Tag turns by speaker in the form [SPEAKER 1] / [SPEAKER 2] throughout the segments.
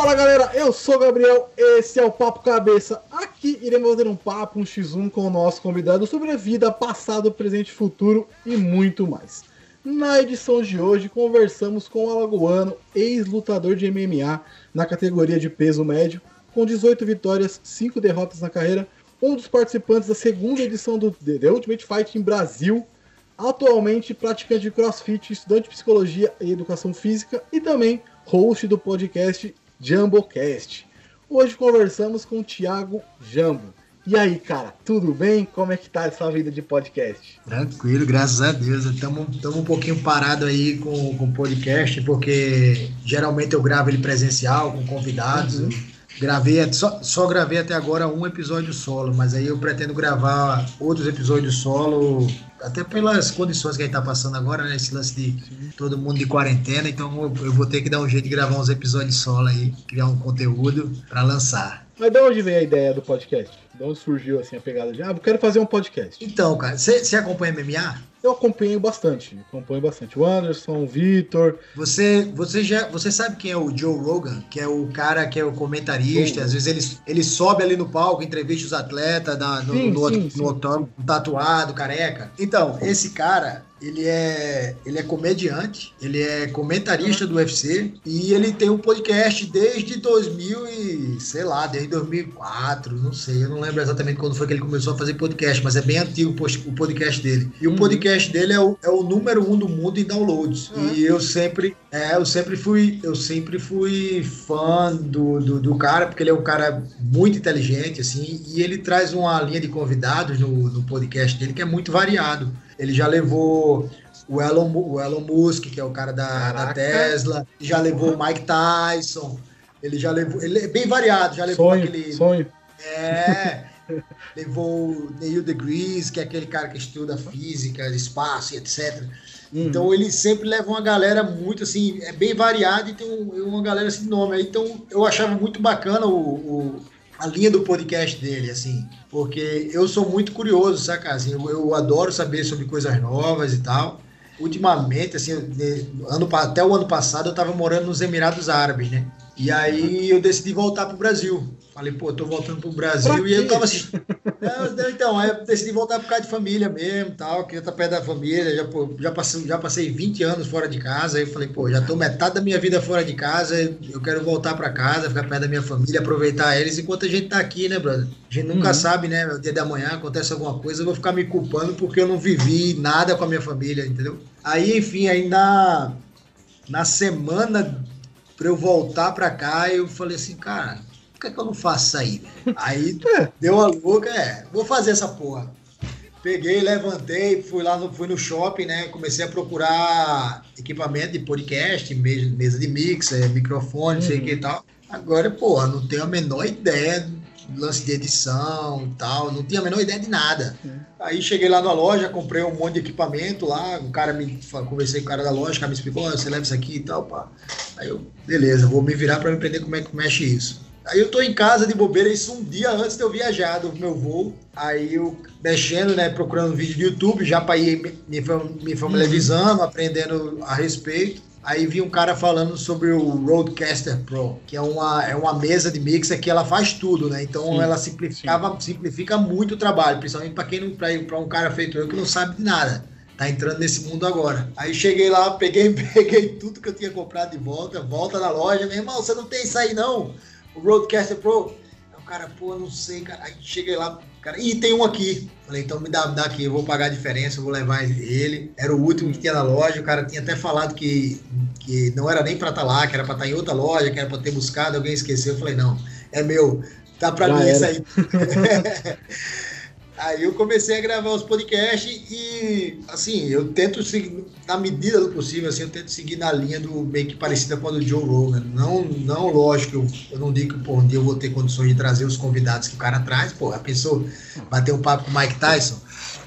[SPEAKER 1] Fala galera, eu sou o Gabriel, esse é o Papo Cabeça. Aqui iremos fazer um papo, um x1 com o nosso convidado sobre a vida, passado, presente, futuro e muito mais. Na edição de hoje, conversamos com o Alagoano, ex-lutador de MMA na categoria de peso médio, com 18 vitórias, 5 derrotas na carreira, um dos participantes da segunda edição do The Ultimate Fight em Brasil, atualmente praticante de crossfit, estudante de psicologia e educação física e também host do podcast JumboCast. Hoje conversamos com o Thiago Jambo. E aí, cara, tudo bem? Como é que tá essa vida de podcast?
[SPEAKER 2] Tranquilo, graças a Deus. Estamos um pouquinho parado aí com o podcast, porque geralmente eu gravo ele presencial, com convidados. Uhum. Gravei, só, só gravei até agora um episódio solo, mas aí eu pretendo gravar outros episódios solo até pelas condições que a gente tá passando agora, né? Esse lance de todo mundo de quarentena, então eu, eu vou ter que dar um jeito de gravar uns episódios solo aí, criar um conteúdo para lançar.
[SPEAKER 1] Mas de onde vem a ideia do podcast? De onde surgiu assim a pegada de, ah, eu quero fazer um podcast?
[SPEAKER 2] Então, cara, você acompanha MMA?
[SPEAKER 1] Eu acompanho bastante, acompanho bastante. O Anderson, o Vitor.
[SPEAKER 2] Você, você já, você sabe quem é o Joe Rogan, que é o cara que é o comentarista. Às vezes ele, ele sobe ali no palco, entrevista os atletas da, no, sim, no, sim, no, sim. no, no tatuado, careca. Então, esse cara, ele é, ele é comediante, ele é comentarista do UFC e ele tem um podcast desde 2000 e, sei lá, desde 2004, não sei, eu não lembro exatamente quando foi que ele começou a fazer podcast, mas é bem antigo o podcast dele. E o uhum. podcast dele é o, é o número um do mundo em downloads. Uhum. E eu sempre, é, eu sempre fui, eu sempre fui fã do, do, do, cara, porque ele é um cara muito inteligente, assim, e ele traz uma linha de convidados no, no podcast dele que é muito variado. Ele já levou o Elon, o Elon Musk, que é o cara da, da Tesla, já levou o Mike Tyson, ele já levou. Ele é bem variado, já levou
[SPEAKER 1] sonho,
[SPEAKER 2] aquele.
[SPEAKER 1] Sonho.
[SPEAKER 2] É. levou o Neil deGrasse, que é aquele cara que estuda física, espaço e etc. Uhum. Então ele sempre leva uma galera muito assim, é bem variado e tem um, uma galera assim de nome. Então eu achava muito bacana o, o a linha do podcast dele, assim, porque eu sou muito curioso, saca? Assim, eu, eu adoro saber sobre coisas novas e tal. Ultimamente, assim, ano, até o ano passado eu estava morando nos Emirados Árabes, né? E aí eu decidi voltar pro Brasil. Falei, pô, tô voltando pro Brasil e eu tava assistindo. então, aí eu decidi voltar por causa de família mesmo, tal, queria estar perto da família, já, pô, já, passei, já passei 20 anos fora de casa, aí eu falei, pô, já tô metade da minha vida fora de casa, eu quero voltar para casa, ficar perto da minha família, aproveitar eles enquanto a gente tá aqui, né, brother? A gente nunca uhum. sabe, né, o dia da manhã acontece alguma coisa, eu vou ficar me culpando porque eu não vivi nada com a minha família, entendeu? Aí, enfim, aí na, na semana para eu voltar para cá, eu falei assim, cara, por que, é que eu não faço isso aí? Aí é. deu a louca, é, vou fazer essa porra. Peguei, levantei, fui lá no, fui no shopping, né? Comecei a procurar equipamento de podcast, mesa de mixer, microfone, não sei o que e uhum. tal. Agora, porra, não tenho a menor ideia lance de edição e tal, não tinha a menor ideia de nada. Uhum. Aí cheguei lá na loja, comprei um monte de equipamento lá, o cara me conversei com o cara da loja, o cara me explicou, oh, você leva isso aqui e tal, pá. Aí eu, beleza, vou me virar para aprender como é que mexe isso. Aí eu tô em casa de bobeira, isso um dia antes de eu viajar do meu voo. Aí eu mexendo, né, procurando vídeo do YouTube, já para ir me, me familiarizando, aprendendo a respeito. Aí vi um cara falando sobre o Roadcaster Pro, que é uma, é uma mesa de mixer que ela faz tudo, né? Então sim, ela simplificava, simplifica muito o trabalho, principalmente para quem não para um cara feito eu que não sabe de nada. Tá entrando nesse mundo agora. Aí cheguei lá, peguei, peguei tudo que eu tinha comprado de volta, volta na loja, meu irmão, você não tem isso aí não? O Roadcaster Pro. Aí o cara, pô, não sei, cara. Aí cheguei lá, cara, e tem um aqui. Falei, então me dá, dá aqui, eu vou pagar a diferença, eu vou levar ele. Era o último que tinha na loja, o cara tinha até falado que, que não era nem pra estar tá lá, que era pra estar tá em outra loja, que era pra ter buscado, alguém esqueceu. Eu falei, não, é meu, tá pra Já mim isso aí. Aí eu comecei a gravar os podcasts e, assim, eu tento seguir, na medida do possível, assim, eu tento seguir na linha do meio que parecida com a do Joe Rogan. Não, não lógico, eu, eu não digo que por um dia eu vou ter condições de trazer os convidados que o cara traz, pô, a pessoa bater um papo com o Mike Tyson.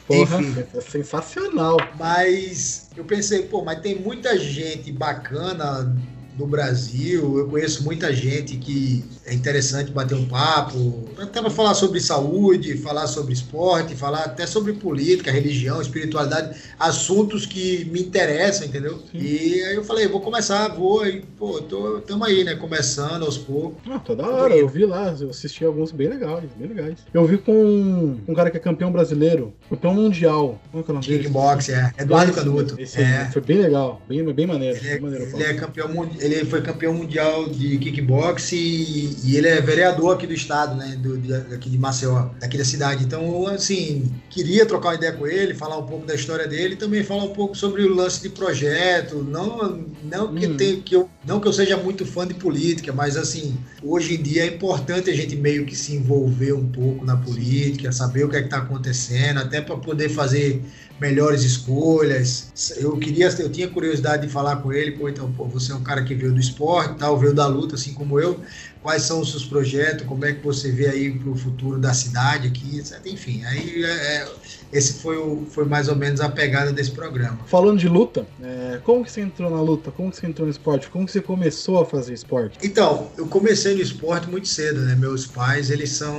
[SPEAKER 1] Porra, Enfim, é sensacional.
[SPEAKER 2] Mas eu pensei, pô, mas tem muita gente bacana do Brasil. Eu conheço muita gente que é interessante bater um papo, até para falar sobre saúde, falar sobre esporte, falar até sobre política, religião, espiritualidade, assuntos que me interessam, entendeu? Sim. E aí eu falei, vou começar, vou, e, pô, tô, tamo aí, né? Começando aos poucos.
[SPEAKER 1] Ah, toda hora, eu vi lá, eu assisti alguns bem legais, bem legais. Eu vi com um cara que é campeão brasileiro, campeão mundial.
[SPEAKER 2] Como é que é o nome dele? Kickbox, é. Eduardo Canuto.
[SPEAKER 1] Esse é. Foi bem legal, bem, bem maneiro.
[SPEAKER 2] Ele, é,
[SPEAKER 1] bem maneiro,
[SPEAKER 2] ele é campeão, ele foi campeão mundial de kickbox e, e ele é vereador aqui do estado, né? Do, de, aqui de Maceió, daqui da cidade. Então, assim, queria trocar uma ideia com ele, falar um pouco da história dele e também falar um pouco sobre o lance de projeto. Não, não que, hum. tem, que eu, não que eu seja muito fã de política, mas assim, hoje em dia é importante a gente meio que se envolver um pouco na política, saber o que é que está acontecendo, até para poder fazer melhores escolhas. Eu queria, eu tinha curiosidade de falar com ele, pô, então, pô, você é um cara que veio do esporte, tal, veio da luta, assim como eu. Quais são os seus projetos? Como é que você vê aí para o futuro da cidade aqui, etc. Enfim, aí é, é, esse foi, o, foi mais ou menos a pegada desse programa.
[SPEAKER 1] Falando de luta, é, como que você entrou na luta? Como que você entrou no esporte? Como que você começou a fazer esporte?
[SPEAKER 2] Então, eu comecei no esporte muito cedo, né? Meus pais, eles são,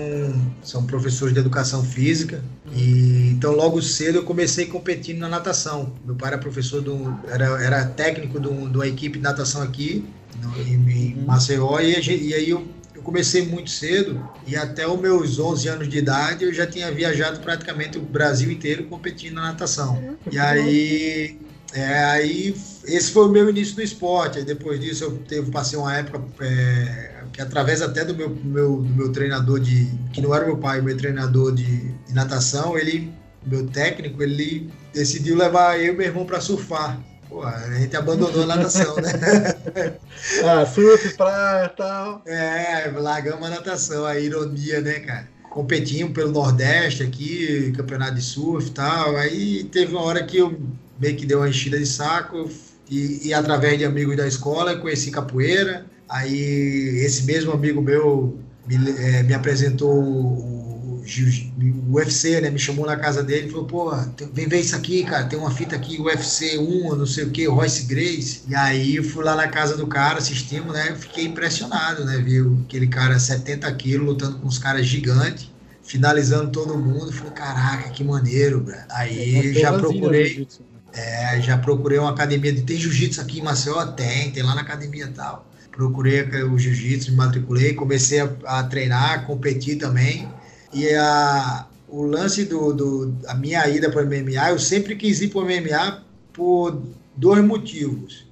[SPEAKER 2] são professores de educação física e então logo cedo eu comecei competindo na natação. Meu pai era professor do, era, era técnico de uma equipe de natação aqui em, em uhum. Maceió e, e aí eu, eu, comecei muito cedo e até os meus 11 anos de idade eu já tinha viajado praticamente o Brasil inteiro competindo na natação. E aí é, aí esse foi o meu início do esporte. Aí depois disso eu teve, passei uma época é, que através até do meu, meu, do meu treinador de. que não era meu pai, meu treinador de, de natação, ele, meu técnico, ele decidiu levar eu e meu irmão para surfar. Pô, a gente abandonou a natação, né?
[SPEAKER 1] ah, surf, praia e tal.
[SPEAKER 2] É, largamos a natação, a ironia, né, cara? Competimos pelo Nordeste aqui, campeonato de surf e tal. Aí teve uma hora que eu meio que deu uma enchida de saco e, e através de amigos da escola conheci capoeira. Aí esse mesmo amigo meu me, é, me apresentou o, o, UFC, né? Me chamou na casa dele e falou, pô, vem ver isso aqui, cara, tem uma fita aqui, UFC 1, não sei o que, Royce Grace. E aí eu fui lá na casa do cara, assistimos, né? Fiquei impressionado, né? Viu aquele cara 70 quilos lutando com uns caras gigantes finalizando todo mundo. Falei, caraca, que maneiro, bro. Aí já procurei. Né? É, já procurei uma academia de. Tem jiu-jitsu aqui em Maceió? Tem, tem lá na academia e tal procurei o jiu-jitsu, me matriculei, comecei a, a, treinar, competir também. E a, o lance do, do a minha ida para o MMA, eu sempre quis ir para o MMA por dois motivos.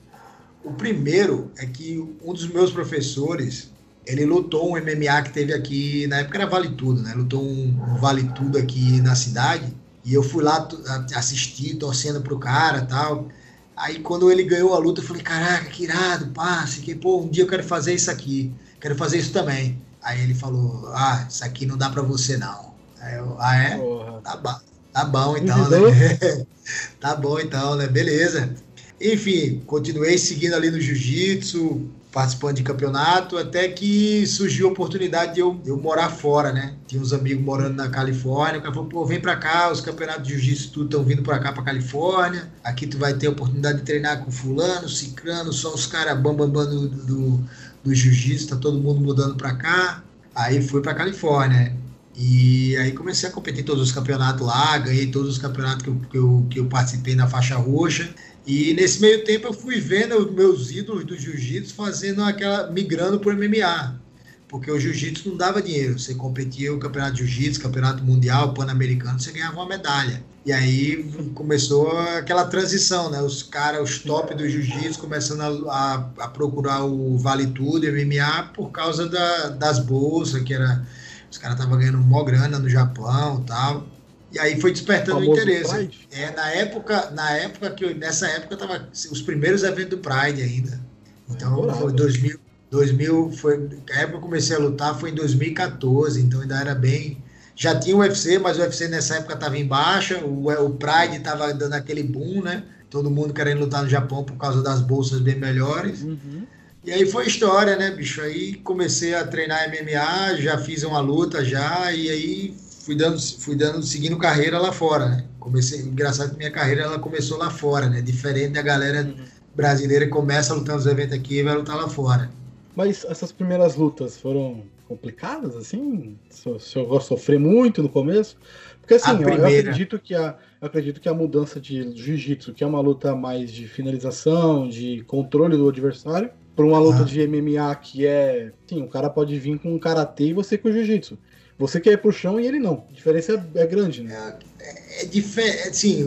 [SPEAKER 2] O primeiro é que um dos meus professores, ele lutou um MMA que teve aqui, na época era Vale Tudo, né? Lutou um, um Vale Tudo aqui na cidade. E eu fui lá assistir, torcendo pro cara tal. Aí quando ele ganhou a luta, eu falei, caraca, que irado, passe, que pô, um dia eu quero fazer isso aqui, quero fazer isso também. Aí ele falou, ah, isso aqui não dá pra você não. Aí eu, ah é? Tá bom, tá bom então, né? tá bom então, né? Beleza. Enfim, continuei seguindo ali no jiu-jitsu, participando de campeonato, até que surgiu a oportunidade de eu, eu morar fora, né? Tinha uns amigos morando na Califórnia, o cara falou, pô, vem pra cá, os campeonatos de jiu-jitsu tudo estão vindo pra cá, pra Califórnia, aqui tu vai ter a oportunidade de treinar com fulano, cicrano, só os caras bambambam do, do, do jiu-jitsu, tá todo mundo mudando pra cá. Aí fui pra Califórnia, e aí comecei a competir todos os campeonatos lá, ganhei todos os campeonatos que eu, que eu, que eu participei na faixa roxa. E nesse meio tempo eu fui vendo os meus ídolos do jiu-jitsu fazendo aquela migrando para o MMA. Porque o jiu-jitsu não dava dinheiro. Você competia o campeonato de jiu-jitsu, campeonato mundial, pan-americano, você ganhava uma medalha. E aí começou aquela transição, né? Os caras, os top do jiu-jitsu começando a, a, a, procurar o Vale Tudo, MMA, por causa da, das bolsas, que era. Os caras estavam ganhando mó grana no Japão tal. E aí foi despertando o interesse. Pride? É, na época, na época que eu, nessa época tava os primeiros eventos do Pride ainda. Então é, foi 2000, 2000 foi a época que eu comecei a lutar foi em 2014, então ainda era bem já tinha o UFC, mas o UFC nessa época estava em baixa, o, o Pride estava dando aquele boom, né? Todo mundo querendo lutar no Japão por causa das bolsas bem melhores. Uhum. E aí foi história, né, bicho? Aí comecei a treinar MMA, já fiz uma luta já, e aí fui dando, fui dando, seguindo carreira lá fora, né? Comecei, engraçado que minha carreira ela começou lá fora, né? Diferente da galera brasileira que começa lutando os eventos aqui e vai lutar lá fora.
[SPEAKER 1] Mas essas primeiras lutas foram complicadas, assim? Você chegou a sofrer muito no começo? Porque assim, eu, eu, acredito que a, eu acredito que a mudança de jiu-jitsu, que é uma luta mais de finalização, de controle do adversário, para uma luta ah. de MMA que é. Sim, o cara pode vir com karatê e você com jiu-jitsu. Você quer ir pro chão e ele não. A diferença é, é grande, né?
[SPEAKER 2] É, é diferente. Sim,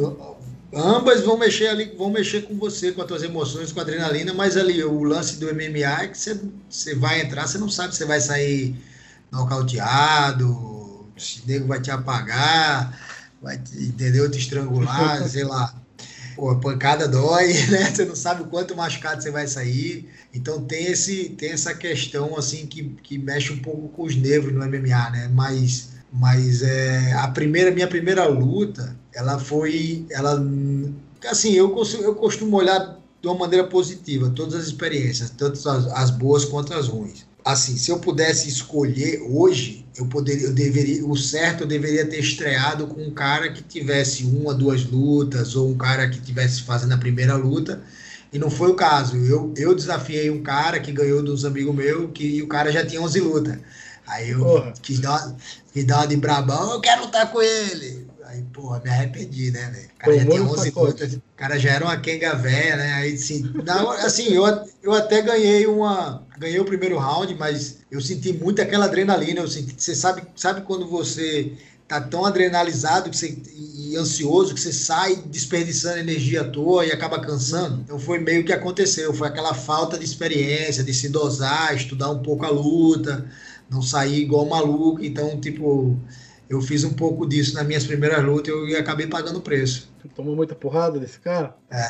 [SPEAKER 2] ambas vão mexer ali, vão mexer com você, com as tuas emoções, com a adrenalina, mas ali o lance do MMA é que você, você vai entrar, você não sabe se você vai sair nocauteado, se o nego vai te apagar, vai te, entendeu? Te estrangular, sei lá. Pô, a pancada dói, né? Você não sabe o quanto machucado você vai sair. Então tem, esse, tem essa questão assim que, que mexe um pouco com os nervos no MMA, né? Mas, mas é, a primeira, minha primeira luta, ela foi. Ela, assim, eu, consigo, eu costumo olhar de uma maneira positiva todas as experiências, tanto as, as boas quanto as ruins. Assim, se eu pudesse escolher hoje, eu poderia, eu deveria, o certo eu deveria ter estreado com um cara que tivesse uma, duas lutas, ou um cara que tivesse fazendo a primeira luta, e não foi o caso. Eu, eu desafiei um cara que ganhou dos amigos meus, que o cara já tinha 11 lutas. Aí eu quis dar, quis dar uma de brabão, eu quero lutar com ele. Aí, porra, me arrependi, né, velho? O cara já tinha 11 lutas, o cara já era uma Kenga velha, né? Aí, assim, não, assim eu, eu até ganhei uma. Ganhei o primeiro round, mas eu senti muito aquela adrenalina. Eu senti, você sabe, sabe quando você tá tão adrenalizado que você, e ansioso que você sai desperdiçando energia à toa e acaba cansando. Então foi meio que aconteceu, foi aquela falta de experiência, de se dosar, estudar um pouco a luta, não sair igual maluco. Então, tipo, eu fiz um pouco disso nas minhas primeiras lutas e acabei pagando preço.
[SPEAKER 1] Você tomou muita porrada desse cara?
[SPEAKER 2] É,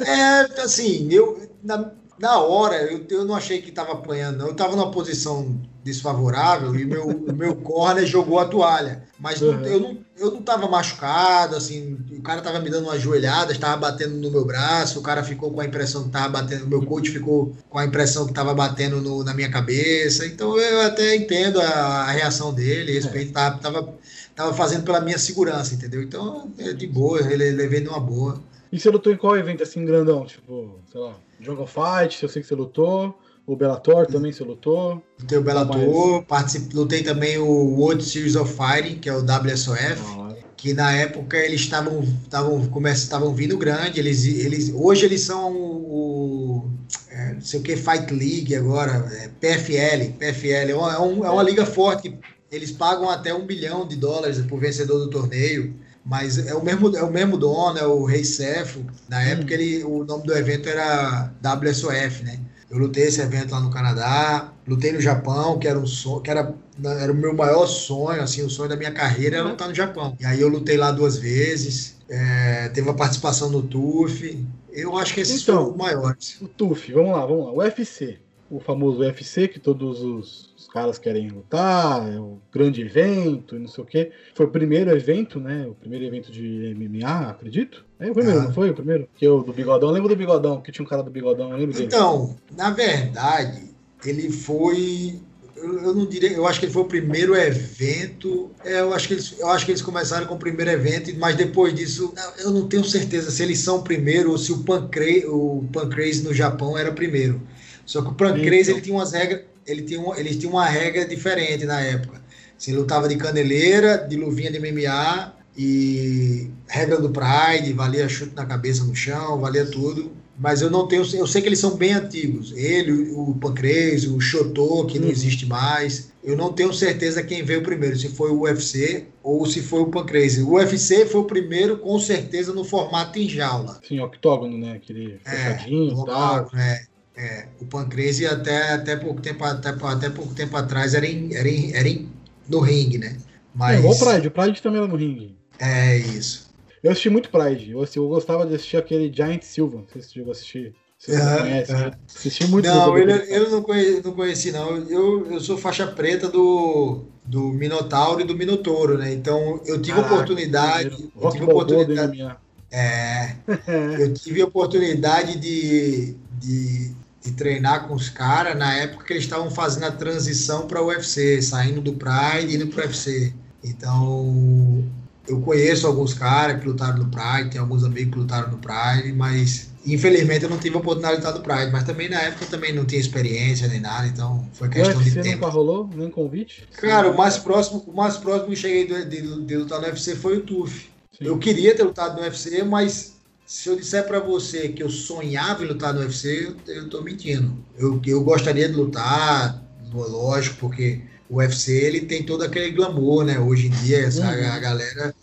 [SPEAKER 2] é assim, eu na, na hora eu, eu não achei que estava apanhando, não. Eu estava numa posição desfavorável e meu, meu corner jogou a toalha. Mas uhum. não, eu, não, eu não tava machucado, assim, o cara tava me dando uma joelhada, estava batendo no meu braço, o cara ficou com a impressão que tava batendo, meu coach ficou com a impressão que tava batendo no, na minha cabeça. Então eu até entendo a, a reação dele, respeito, é. tava, tava, tava fazendo pela minha segurança, entendeu? Então, é de boa, ele levei numa boa.
[SPEAKER 1] E você lutou em qual evento assim grandão? Tipo, sei lá, Jungle Fight, eu sei que você lutou. O Bellator também você lutou?
[SPEAKER 2] Lutei o Bellator, participei, lutei também o World Series of Fighting, que é o WSOF, ah, que na época eles estavam estavam estavam vindo grande, eles, eles hoje eles são o, é, não sei o que Fight League agora, é, PFL, PFL é uma, é, é uma liga forte, eles pagam até um bilhão de dólares por vencedor do torneio mas é o mesmo é o mesmo dono, é o Rei Cefo. Na hum. época ele, o nome do evento era WSOF, né? Eu lutei esse evento lá no Canadá, lutei no Japão, que era um sonho, que era, era o meu maior sonho, assim, o sonho da minha carreira era lutar no Japão. E aí eu lutei lá duas vezes, é, teve a participação no TUF. Eu acho que esses então, foram os maiores.
[SPEAKER 1] O TUF, vamos lá, vamos lá. O UFC, o famoso UFC que todos os caras querem lutar, é o grande evento, não sei o quê. Foi o primeiro evento, né? O primeiro evento de MMA, acredito. O primeiro, ah. não foi o primeiro? Que eu do bigodão, eu lembro do bigodão, que tinha um cara do bigodão, eu lembro
[SPEAKER 2] dele. Então, na verdade, ele foi eu, não diria, eu acho que ele foi o primeiro evento. É, eu, acho que eles, eu acho que eles começaram com o primeiro evento, mas depois disso, eu não tenho certeza se eles são o primeiro ou se o Pancrase, o Pancrase no Japão era primeiro. Só que o Pancrase então. ele tinha umas regras, ele tinha, um, ele tinha uma regra diferente na época. Você lutava de caneleira, de luvinha de MMA e regra do Pride, valia chute na cabeça no chão, valia tudo. Mas eu não tenho, eu sei que eles são bem antigos. Ele, o Pancrase, o Chotô, que não uhum. existe mais. Eu não tenho certeza quem veio primeiro, se foi o UFC ou se foi o Pancrase. O UFC foi o primeiro, com certeza, no formato em jaula.
[SPEAKER 1] Sim, octógono, né? Aquele
[SPEAKER 2] é, fechadinho, tal. É, é, o Pancrase até, até, pouco tempo, até, até pouco tempo atrás era, em, era, em, era em, no ringue, né?
[SPEAKER 1] Mas... É, o Pride, o Pride também era no ringue.
[SPEAKER 2] É, isso.
[SPEAKER 1] Eu assisti muito Pride, eu, eu gostava de assistir aquele Giant Silva, não sei se você chegou a assistir. Você
[SPEAKER 2] uhum, conhece, uhum. Assisti muito. Não, ele, eu não conheci, não conheci, não. Eu, eu sou faixa preta do, do Minotauro e do Minotouro, né? Então eu tive Caraca, oportunidade. Eu tive oportunidade. É, eu tive oportunidade de, de de treinar com os caras na época que eles estavam fazendo a transição para o UFC, saindo do Pride e indo para o UFC. Então, eu conheço alguns caras que lutaram no Pride, tem alguns amigos que lutaram no Pride, mas Infelizmente eu não tive a oportunidade de lutar no Pride, mas também na época eu também não tinha experiência nem nada, então foi questão
[SPEAKER 1] UFC
[SPEAKER 2] de tempo.
[SPEAKER 1] nunca rolou? Nem convite?
[SPEAKER 2] Cara, o mais próximo, o mais próximo que cheguei de, de, de lutar no UFC foi o TUF. Eu queria ter lutado no UFC, mas se eu disser para você que eu sonhava em lutar no UFC, eu, eu tô mentindo. Eu, eu gostaria de lutar, lógico, porque o UFC ele tem todo aquele glamour, né? Hoje em dia, essa, uhum. a galera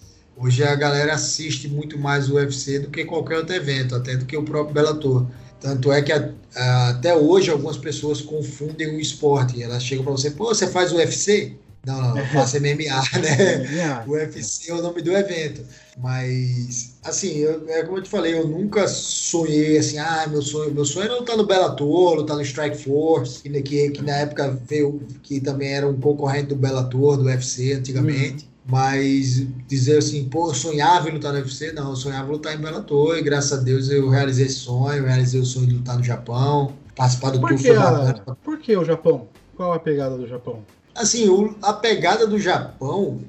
[SPEAKER 2] Hoje a galera assiste muito mais o UFC do que qualquer outro evento, até do que o próprio Bellator. Tanto é que a, a, até hoje algumas pessoas confundem o esporte. Elas chegam para você, pô, você faz UFC? Não, não, eu faço MMA, né? o UFC é o nome do evento. Mas, assim, eu, é como eu te falei, eu nunca sonhei assim, ah, meu sonho, meu sonho era lutar no Bellator, lutar no Strike Force, que, que, que na época veio, que também era um concorrente do Bellator, do UFC antigamente. Uhum. Mas dizer assim, pô, eu sonhava em lutar no UFC, não, eu sonhava em lutar em Bellator e graças a Deus eu realizei esse sonho, realizei o sonho de lutar no Japão, participar do
[SPEAKER 1] por que, a, por que o Japão? Qual a pegada do Japão?
[SPEAKER 2] Assim, o, a pegada do Japão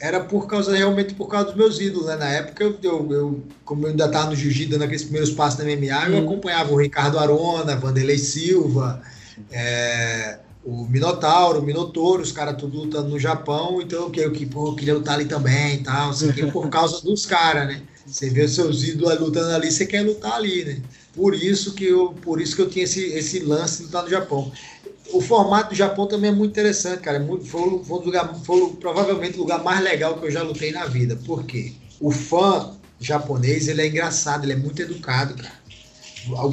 [SPEAKER 2] era por causa, realmente por causa dos meus ídolos, né? Na época, eu, eu, eu como eu ainda estava no Jiu-Jitsu, dando aqueles primeiros passos da MMA, eu uhum. acompanhava o Ricardo Arona, Vanderlei Silva, é, o Minotauro, o Minotouro, os caras tudo lutando no Japão, então eu, que, pô, eu queria lutar ali também e tal, assim, por causa dos caras, né? Você vê os seus ídolos lutando ali, você quer lutar ali, né? Por isso que eu, por isso que eu tinha esse, esse lance de lutar no Japão. O formato do Japão também é muito interessante, cara. É muito, foi, foi, lugar, foi provavelmente o lugar mais legal que eu já lutei na vida. Por quê? O fã japonês, ele é engraçado, ele é muito educado, cara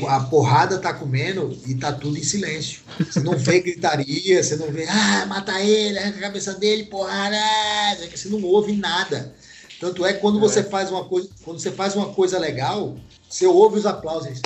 [SPEAKER 2] a, porrada tá comendo e tá tudo em silêncio. Você não vê gritaria, você não vê, ah, mata ele, arranca a cabeça dele, porrada. Você não ouve nada. Tanto é que quando é. você faz uma coisa, quando você faz uma coisa legal, você ouve os aplausos.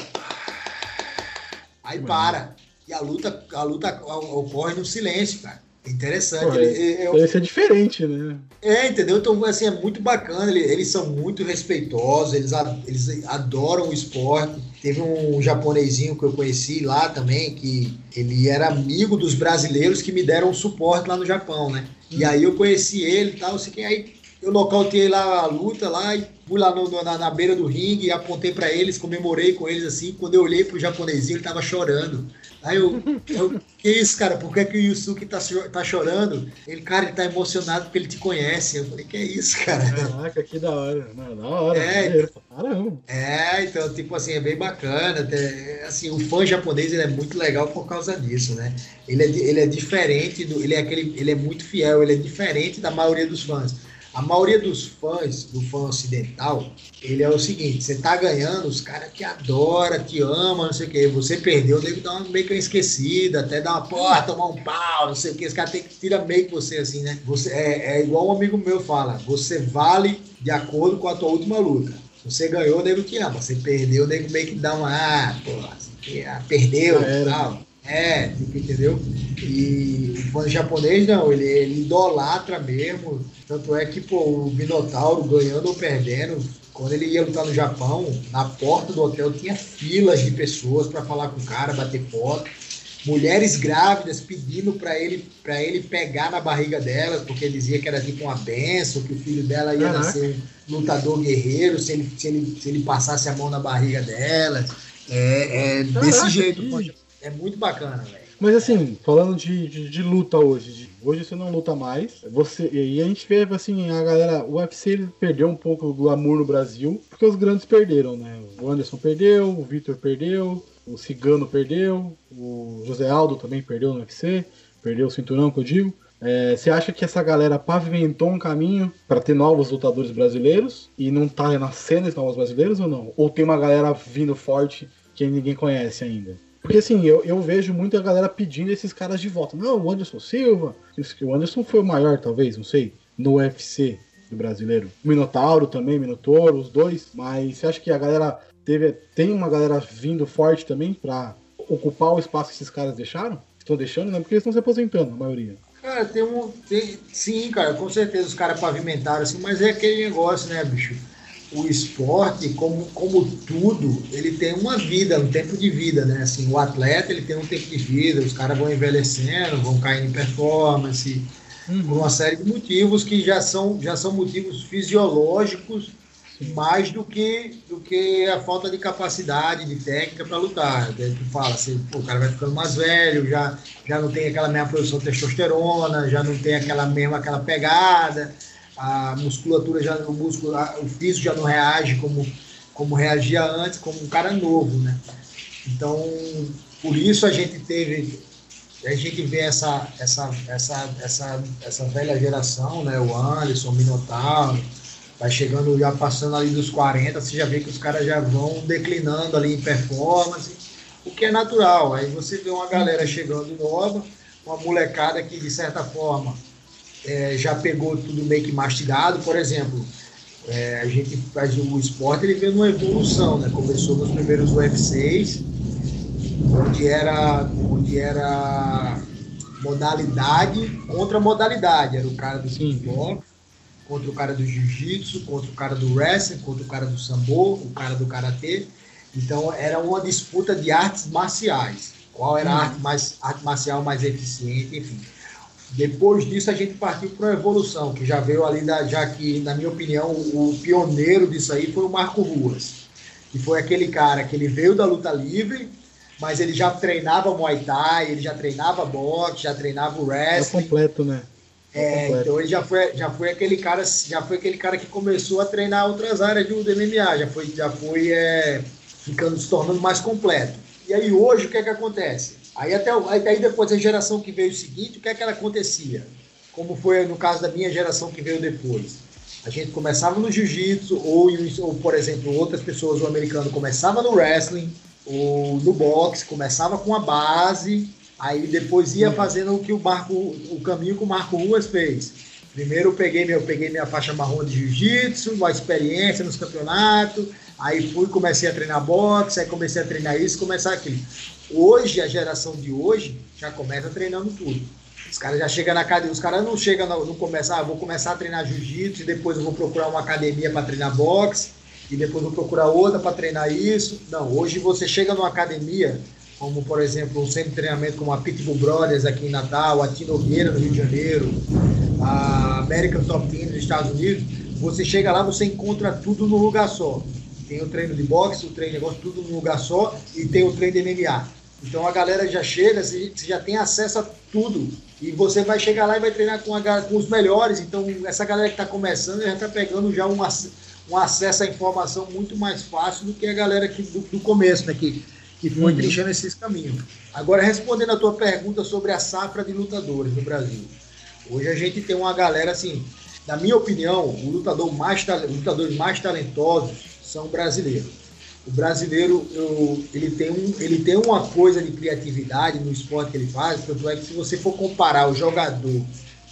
[SPEAKER 2] Aí para. E a luta, a luta ocorre no silêncio, cara. Interessante. Pô,
[SPEAKER 1] ele, eu, deve ser diferente, né?
[SPEAKER 2] É, entendeu? Então, assim, é muito bacana. Eles, eles são muito respeitosos, eles, eles adoram o esporte. Teve um japonesinho que eu conheci lá também, que ele era amigo dos brasileiros que me deram suporte lá no Japão, né? E aí eu conheci ele e tal, sei que aí eu nocauteei lá a luta lá e fui lá no, na, na, beira do ringue e apontei para eles, comemorei com eles assim. Quando eu olhei pro japonesinho, ele tava chorando. Aí eu, eu que isso, cara? Por que, que o Yusuke tá, tá chorando? Ele, cara, ele tá emocionado porque ele te conhece. Eu falei, que é isso, cara?
[SPEAKER 1] Caraca, que da hora. Não, da hora.
[SPEAKER 2] É, Caramba. É, então, tipo assim, é bem bacana. Até, assim, o fã japonês ele é muito legal por causa disso, né? Ele é, ele é diferente, do, ele, é aquele, ele é muito fiel, ele é diferente da maioria dos fãs. A maioria dos fãs, do fã ocidental, ele é o seguinte: você tá ganhando, os caras te adoram, te amam, não sei o quê. Você perdeu, deve dar uma meio que uma esquecida, até dar uma porra, tomar um pau, não sei o quê. Os caras tem que tirar meio que você assim, né? Você, é, é igual um amigo meu fala: você vale de acordo com a tua última luta. Se você ganhou, o nego te ama. Você perdeu, o nego meio que dá uma. Ah, porra, ah, perdeu tal. É, tipo, entendeu? E o fã japonês não, ele, ele idolatra mesmo. Tanto é que, pô, o Minotauro ganhando ou perdendo, quando ele ia lutar no Japão, na porta do hotel tinha filas de pessoas para falar com o cara, bater foto. Mulheres grávidas pedindo para ele para ele pegar na barriga delas, porque dizia que era tipo uma benção, que o filho dela ia nascer um lutador guerreiro se ele, se ele, se ele passasse a mão na barriga delas. É, é desse jeito. É muito bacana, velho.
[SPEAKER 1] Mas assim, falando de, de, de luta hoje, de, hoje você não luta mais. Você, e a gente vê assim, a galera, o UFC perdeu um pouco do amor no Brasil, porque os grandes perderam, né? O Anderson perdeu, o Vitor perdeu, o Cigano perdeu, o José Aldo também perdeu no UFC, perdeu o cinturão que eu digo. É, você acha que essa galera pavimentou um caminho para ter novos lutadores brasileiros e não tá nascendo esses novos brasileiros ou não? Ou tem uma galera vindo forte que ninguém conhece ainda? Porque assim, eu, eu vejo muita galera pedindo esses caras de volta. Não, o Anderson Silva. O Anderson foi o maior, talvez, não sei, no UFC do brasileiro. Minotauro também, Minotauro, os dois. Mas você acha que a galera teve. Tem uma galera vindo forte também para ocupar o espaço que esses caras deixaram? Estão deixando, né? Porque eles estão se aposentando, a maioria.
[SPEAKER 2] Cara, tem um. Tem, sim, cara, com certeza os caras pavimentaram assim, mas é aquele negócio, né, bicho? O esporte, como, como tudo, ele tem uma vida, um tempo de vida, né? Assim, o atleta ele tem um tempo de vida, os caras vão envelhecendo, vão caindo em performance, uhum. por uma série de motivos que já são, já são motivos fisiológicos mais do que, do que a falta de capacidade, de técnica para lutar. Tu fala assim, o cara vai ficando mais velho, já, já não tem aquela mesma produção de testosterona, já não tem aquela mesma aquela pegada, a musculatura já o músculo, o físico já não reage como, como reagia antes, como um cara novo, né? Então, por isso a gente teve a gente vê essa essa essa essa, essa velha geração, né, o Anderson, o Minotauro, vai chegando já passando ali dos 40, você já vê que os caras já vão declinando ali em performance, o que é natural. Aí você vê uma galera chegando nova, uma molecada que de certa forma é, já pegou tudo meio que mastigado, por exemplo. É, a gente faz o esporte, ele vem numa evolução, né? Começou nos primeiros UFCs, onde era, onde era modalidade contra modalidade. Era o cara do kickbox, contra o cara do jiu-jitsu, contra o cara do wrestling, contra o cara do sambo, o cara do karatê. Então era uma disputa de artes marciais. Qual era a arte, mais, arte marcial mais eficiente, enfim. Depois disso a gente partiu para a evolução, que já veio ali, da, já que, na minha opinião, o pioneiro disso aí foi o Marco Ruas, que foi aquele cara que ele veio da luta livre, mas ele já treinava Muay Thai, ele já treinava boxe, já treinava o é wrestling.
[SPEAKER 1] É completo, né?
[SPEAKER 2] É, então ele já foi, já foi aquele cara, já foi aquele cara que começou a treinar outras áreas do, MMA, já foi, já foi é, ficando se tornando mais completo. E aí hoje o que é que acontece? Aí até aí depois a geração que veio seguinte, o que é que ela acontecia? Como foi no caso da minha geração que veio depois. A gente começava no jiu-jitsu, ou, ou, por exemplo, outras pessoas, o americano começava no wrestling, ou no boxe, começava com a base, Aí depois ia fazendo o que o Marco, o caminho que o Marco Ruas fez. Primeiro eu peguei, meu, peguei minha faixa marrom de jiu-jitsu, uma experiência nos campeonatos, aí fui, comecei a treinar boxe, aí comecei a treinar isso, começar aquilo. Hoje, a geração de hoje já começa treinando tudo. Os caras já chegam na academia, os caras não chegam, não, não começam, ah, vou começar a treinar jiu-jitsu e depois eu vou procurar uma academia para treinar boxe e depois vou procurar outra para treinar isso. Não, hoje você chega numa academia, como por exemplo um centro de treinamento como a Pitbull Brothers aqui em Natal, a Tinogueira no Rio de Janeiro, a American Top Team nos Estados Unidos, você chega lá, você encontra tudo num lugar só. Tem o treino de boxe, o treino de negócio, tudo num lugar só, e tem o treino de MMA. Então a galera já chega, você já tem acesso a tudo. E você vai chegar lá e vai treinar com, a, com os melhores. Então essa galera que está começando já está pegando já um, um acesso à informação muito mais fácil do que a galera que, do, do começo, né? Que que foi uhum. trilhando esses caminhos. Agora, respondendo a tua pergunta sobre a safra de lutadores no Brasil. Hoje a gente tem uma galera, assim, na minha opinião, o lutador mais, os lutadores mais talentosos são brasileiros. O brasileiro, eu, ele, tem um, ele tem uma coisa de criatividade no esporte que ele faz, tanto é que se você for comparar o jogador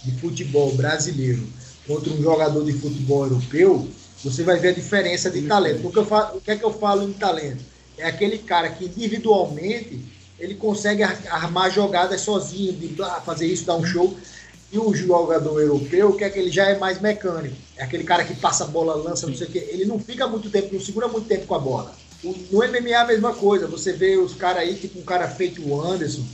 [SPEAKER 2] de futebol brasileiro contra um jogador de futebol europeu, você vai ver a diferença de talento. O que, falo, o que é que eu falo em talento? é aquele cara que individualmente ele consegue armar jogadas sozinho, de fazer isso, dar um show. E o jogador europeu, que é que ele já é mais mecânico. É aquele cara que passa a bola, lança, não sei o quê. Ele não fica muito tempo, não segura muito tempo com a bola. No MMA é a mesma coisa. Você vê os caras aí, tipo um cara feito o Anderson,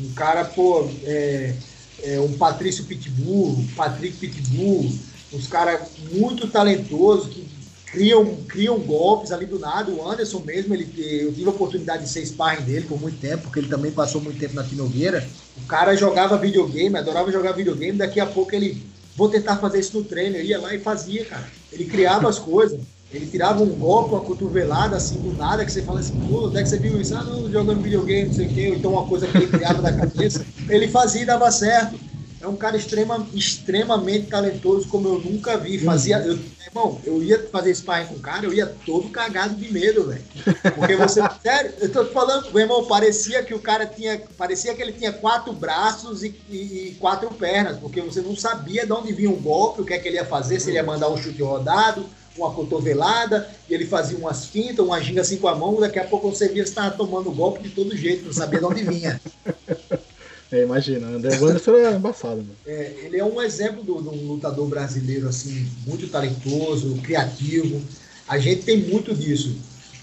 [SPEAKER 2] um cara, pô, é, é um Patrício Pitbull, Patrick Pitbull, uns caras muito talentosos que criam, criam golpes ali do nada. O Anderson mesmo, ele, eu tive a oportunidade de ser sparring dele por muito tempo, porque ele também passou muito tempo na Tinogueira. O cara jogava videogame, adorava jogar videogame, daqui a pouco ele, vou tentar fazer isso no treino. Eu ia lá e fazia, cara. Ele criava as coisas. Ele tirava um golpe, uma cotovelada assim do nada, que você fala assim, pô, onde é que você viu isso? Ah, não, jogando videogame, não sei o quê, ou então uma coisa que ele criava da cabeça. Ele fazia e dava certo é um cara extrema, extremamente talentoso, como eu nunca vi. Fazia, eu, irmão, eu ia fazer sparring com o cara, eu ia todo cagado de medo, velho. Porque você, sério, eu tô falando, meu irmão, parecia que o cara tinha, parecia que ele tinha quatro braços e, e, e quatro pernas, porque você não sabia de onde vinha o um golpe, o que é que ele ia fazer, se ele ia mandar um chute rodado, uma cotovelada, e ele fazia umas fintas, uma ginga assim com a mão, daqui a pouco você via que estava tomando golpe de todo jeito, não sabia de onde vinha.
[SPEAKER 1] É, imagina, André Anderson é embaçado. Mano.
[SPEAKER 2] É, ele é um exemplo de um lutador brasileiro, assim, muito talentoso, criativo. A gente tem muito disso.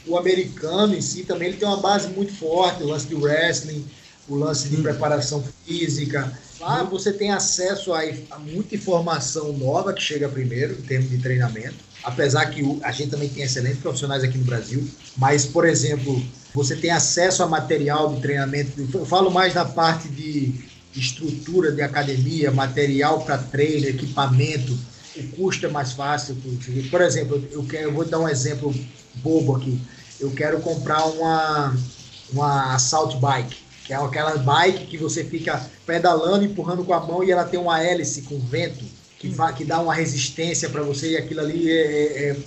[SPEAKER 2] O americano em si também ele tem uma base muito forte, o lance do wrestling. o lance de preparação física. Lá você tem acesso a, a, muita informação nova que chega primeiro, em termos de treinamento. Apesar que o, a gente também tem excelentes profissionais aqui no Brasil. Mas, por exemplo, você tem acesso a material de treinamento. Eu falo mais da parte de estrutura de academia, material para treino, equipamento. O custo é mais fácil. Por exemplo, eu, quero, eu vou dar um exemplo bobo aqui. Eu quero comprar uma, uma assault bike que é aquela bike que você fica pedalando, empurrando com a mão e ela tem uma hélice com vento que, vai, que dá uma resistência para você e aquilo ali é, é, é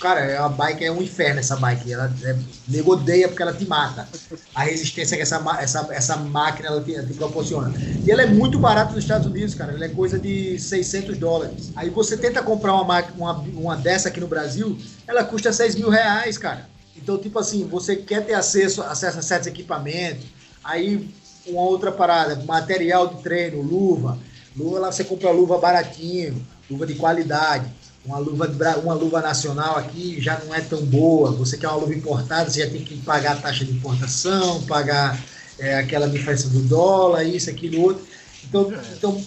[SPEAKER 2] Cara, a bike é um inferno, essa bike. Ela é, nego odeia porque ela te mata. A resistência que essa, essa, essa máquina ela te, te, proporciona. E ela é muito barata nos Estados Unidos, cara. Ela é coisa de 600 dólares. Aí você tenta comprar uma, uma, uma dessa aqui no Brasil, ela custa 6 mil reais, cara. Então, tipo assim, você quer ter acesso, acesso a certos equipamentos, Aí, uma outra parada, material de treino, luva. Luva lá você compra luva baratinho, luva de qualidade. Uma luva, uma luva nacional aqui já não é tão boa. Você quer uma luva importada, você já tem que pagar a taxa de importação, pagar é, aquela diferença do dólar, isso, aquilo, outro. Então, é. então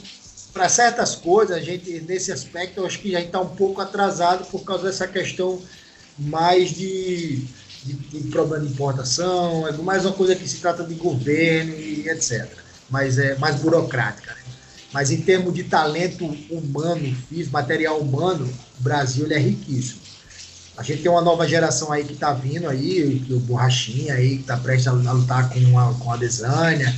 [SPEAKER 2] para certas coisas, a gente, nesse aspecto, eu acho que a gente está um pouco atrasado por causa dessa questão mais de de, de problema de importação, é mais uma coisa que se trata de governo e etc. Mas é mais burocrática. Né? Mas em termos de talento humano, físico, material humano, o Brasil é riquíssimo. A gente tem uma nova geração aí que está vindo aí, o Borrachinha aí, que está prestes a lutar com a, com a Desânia.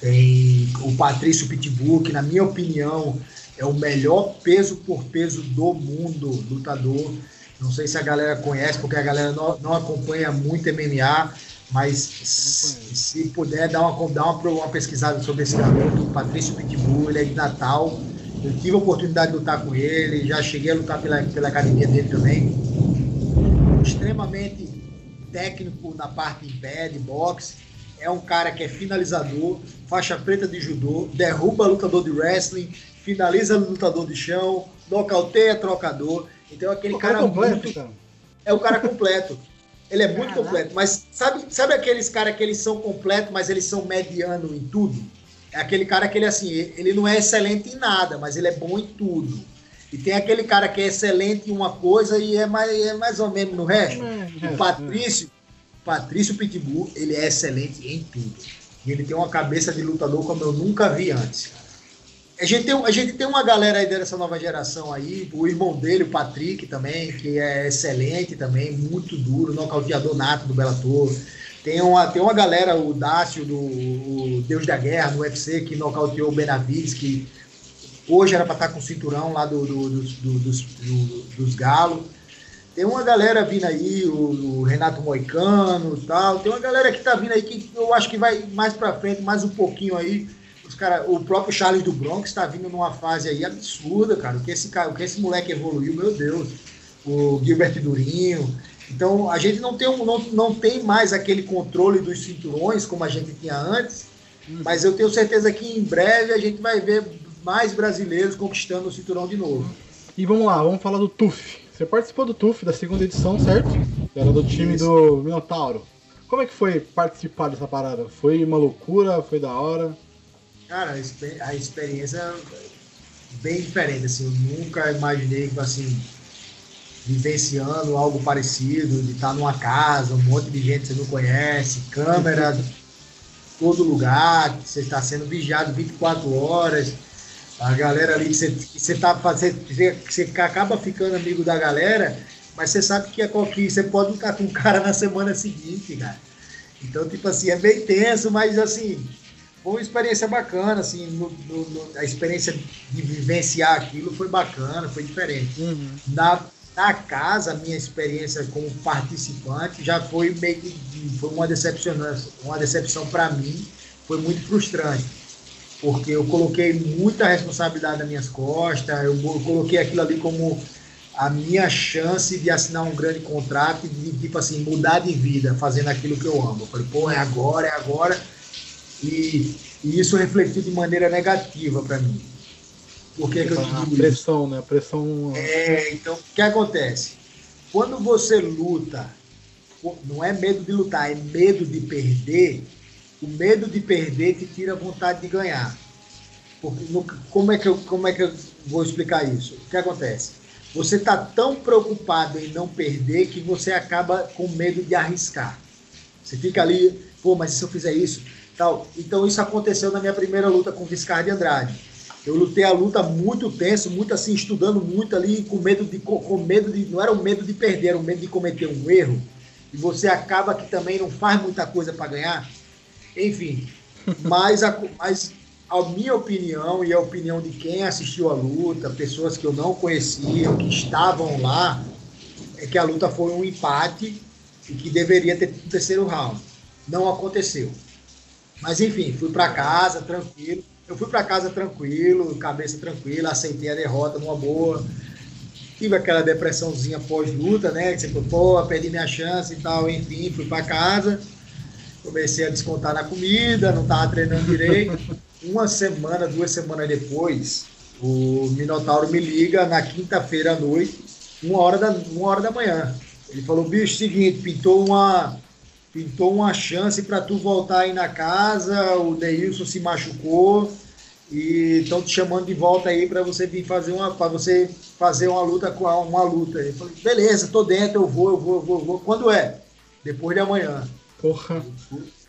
[SPEAKER 2] Tem o Patrício Pitbull, que na minha opinião é o melhor peso por peso do mundo, lutador. Não sei se a galera conhece, porque a galera não, não acompanha muito MMA, mas se, se puder dar uma, dar uma, uma pesquisada sobre esse garoto, o Patrício Pitbull, ele é de Natal. Eu tive a oportunidade de lutar com ele, já cheguei a lutar pela, pela academia dele também. Extremamente técnico na parte em pé, de boxe. É um cara que é finalizador, faixa preta de judô, derruba lutador de wrestling, finaliza lutador de chão, nocauteia trocador. Então aquele o cara, cara completo, muito, então. é o cara completo. Ele é muito completo, mas sabe, sabe aqueles caras que eles são completos, mas eles são mediano em tudo? É aquele cara que ele assim, ele não é excelente em nada, mas ele é bom em tudo. E tem aquele cara que é excelente em uma coisa e é mais, é mais ou menos no resto. É, é, o Patrício, Patrício Pitbull, ele é excelente em tudo. E ele tem uma cabeça de lutador como eu nunca vi antes. A gente, tem, a gente tem uma galera aí dessa nova geração aí, o irmão dele, o Patrick também, que é excelente também, muito duro, nocauteador nato do Bellator. Tem uma, tem uma galera, o Dácio, do o Deus da Guerra, do UFC, que nocauteou o Benavides, que hoje era para estar tá com o cinturão lá do, do, do, dos, dos galos. Tem uma galera vindo aí, o, o Renato Moicano e tal. Tem uma galera que tá vindo aí que eu acho que vai mais para frente, mais um pouquinho aí os cara, o próprio Charles do Bronx está vindo numa fase aí absurda, cara. O que esse cara, o que esse moleque evoluiu, meu Deus. O Gilbert Durinho. Então a gente não tem, um, não, não tem mais aquele controle dos cinturões como a gente tinha antes, hum. mas eu tenho certeza que em breve a gente vai ver mais brasileiros conquistando o cinturão de novo.
[SPEAKER 1] E vamos lá, vamos falar do TUF. Você participou do TUF da segunda edição, certo? Era do time Isso. do Minotauro. Como é que foi participar dessa parada? Foi uma loucura? Foi da hora?
[SPEAKER 2] Cara, a experiência é bem diferente, assim, eu nunca imaginei, assim, vivenciando algo parecido, de estar numa casa, um monte de gente que você não conhece, câmera todo lugar, você está sendo vigiado 24 horas, a galera ali que você, que você tá fazendo, que você acaba ficando amigo da galera, mas você sabe que é qualquer, você pode ficar com o cara na semana seguinte, cara. Então, tipo assim, é bem tenso, mas assim, foi uma experiência bacana, assim, no, no, no, a experiência de vivenciar aquilo foi bacana, foi diferente. Uhum. Na, na casa, a minha experiência como participante já foi meio que foi uma decepção, uma decepção para mim, foi muito frustrante, porque eu coloquei muita responsabilidade nas minhas costas, eu, eu coloquei aquilo ali como a minha chance de assinar um grande contrato e de, tipo assim, mudar de vida fazendo aquilo que eu amo. Eu falei, pô, é agora, é agora e, e isso refletiu de maneira negativa para mim. Por que, que eu
[SPEAKER 1] digo pressão, isso? né? Pressão.
[SPEAKER 2] É, então, o que acontece? Quando você luta, não é medo de lutar, é medo de perder, o medo de perder te tira a vontade de ganhar. Porque, no, como, é que eu, como é que eu vou explicar isso? O que acontece? Você está tão preocupado em não perder que você acaba com medo de arriscar. Você fica ali, pô, mas se eu fizer isso, tal. Então isso aconteceu na minha primeira luta com o Viscar de Andrade. Eu lutei a luta muito tenso, muito assim, estudando muito ali, com medo de, com medo de, não era o medo de perder, era o medo de cometer um erro. E você acaba que também não faz muita coisa para ganhar. Enfim, mas a, mas a minha opinião e a opinião de quem assistiu a luta, pessoas que eu não conhecia, que estavam lá, é que a luta foi um empate e que deveria ter um terceiro round. Não aconteceu. Mas enfim, fui para casa tranquilo. Eu fui para casa tranquilo, cabeça tranquila, aceitei a derrota numa boa. Tive aquela depressãozinha pós-luta, né? Que você falou, pô, perdi minha chance e tal. Enfim, fui para casa. Comecei a descontar na comida, não tava treinando direito. Uma semana, duas semanas depois, o Minotauro me liga na quinta-feira à noite, uma hora da, uma hora da manhã. Ele falou, bicho, seguinte, pintou uma, pintou uma chance para tu voltar aí na casa, o Deilson se machucou e estão te chamando de volta aí para você vir fazer uma para você fazer uma luta com uma luta. Eu falei, beleza, tô dentro, eu vou, eu vou, eu vou, eu vou. Quando é? Depois de amanhã.
[SPEAKER 1] Porra.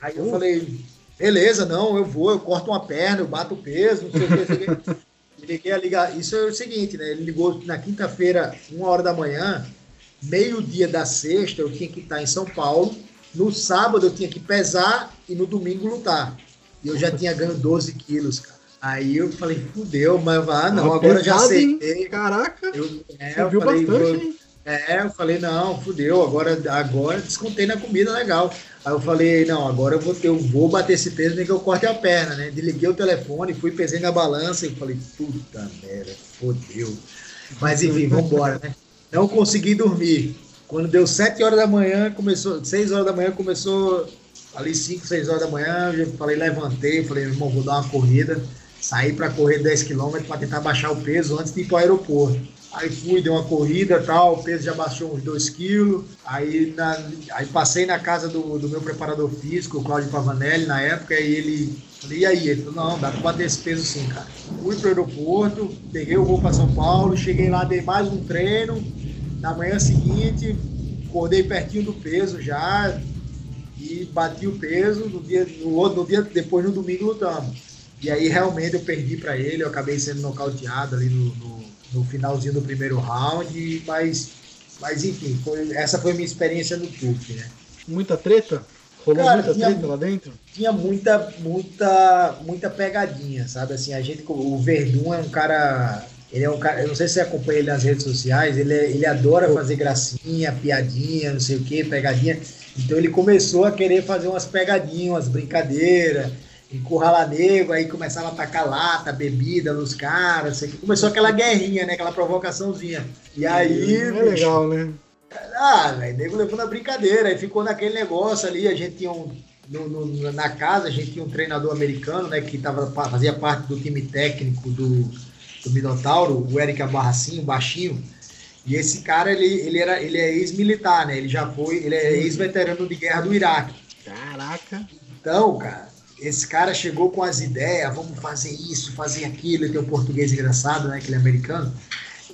[SPEAKER 2] Aí eu falei, beleza, não, eu vou, eu corto uma perna, eu bato o peso, não sei o que. Liguei a ligar. Isso é o seguinte, né? Ele ligou na quinta-feira, uma hora da manhã, meio-dia da sexta, eu tinha que estar em São Paulo no sábado eu tinha que pesar e no domingo lutar. E eu já tinha ganho 12 quilos, cara. Aí eu falei, fudeu, mas ah, não, agora já aceitei.
[SPEAKER 1] Caraca,
[SPEAKER 2] eu, é, eu falei, bastante, É, eu falei, não, fudeu, agora, agora descontei na comida legal. Aí eu falei, não, agora eu vou, eu vou bater esse peso nem que eu corte a perna, né? Desliguei o telefone, fui, pesei na balança e falei, puta merda, fodeu. Mas enfim, vambora, né? Não consegui dormir. Quando deu 7 horas da manhã, começou, 6 horas da manhã, começou ali 5, 6 horas da manhã, eu falei, levantei, falei, irmão, vou dar uma corrida, saí para correr 10 km para tentar baixar o peso antes de ir para o aeroporto. Aí fui, dei uma corrida tal, o peso já baixou uns 2 quilos. Aí, na, aí passei na casa do, do meu preparador físico, o Claudio Pavanelli, na época, e ele falei, e aí? Ele falou, não, dá para bater esse peso sim, cara. Fui pro aeroporto, peguei o voo para São Paulo, cheguei lá, dei mais um treino, na manhã seguinte, acordei pertinho do peso já e bati o peso. No dia, no outro no dia depois, no domingo, lutamos. E aí, realmente, eu perdi para ele. Eu acabei sendo nocauteado ali no, no, no, finalzinho do primeiro round. Mas, mas enfim, foi, essa foi a minha experiência no TUF, né?
[SPEAKER 1] Muita treta? Rolou Cara, muita tinha, treta lá dentro?
[SPEAKER 2] Tinha muita, muita, muita pegadinha, sabe? Assim, a gente, o Verdun é um cara ele é um cara, eu não sei se você acompanha ele nas redes sociais, ele, é, ele adora fazer gracinha, piadinha, não sei o que, pegadinha. Então ele começou a querer fazer umas pegadinhas, umas brincadeiras, encurralar nego, aí começava a tacar lata, bebida nos caras, sei que. Começou aquela guerrinha, né? Aquela provocaçãozinha. E aí.
[SPEAKER 1] É legal, né?
[SPEAKER 2] Ah, velho, nego levou na brincadeira, aí ficou naquele negócio ali, a gente tinha um. No, no, na casa a gente tinha um treinador americano, né, que tava, fazia parte do time técnico do, do Minotauro, o Eric Abarracinho, baixinho. E esse cara, ele, ele, era, ele é ex-militar, né? Ele já foi, ele é ex-veterano de guerra do Iraque.
[SPEAKER 1] Caraca!
[SPEAKER 2] Então, cara, esse cara chegou com as ideias, vamos fazer isso, fazer aquilo, ele tem um português engraçado, né? Que ele é americano.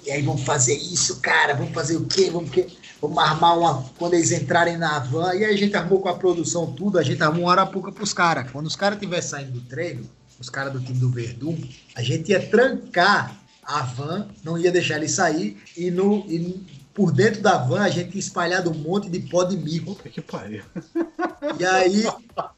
[SPEAKER 2] E aí vamos fazer isso, cara, vamos fazer o quê? Vamos, quê? vamos armar uma. Quando eles entrarem na van, e aí a gente armou com a produção tudo, a gente armou uma arapuca pros caras. Quando os caras estiverem saindo do treino, os caras do time do Verdun, a gente ia trancar a van, não ia deixar ele sair, e, no, e por dentro da van a gente tinha espalhado um monte de pó de mico.
[SPEAKER 1] Puta que pariu.
[SPEAKER 2] E aí,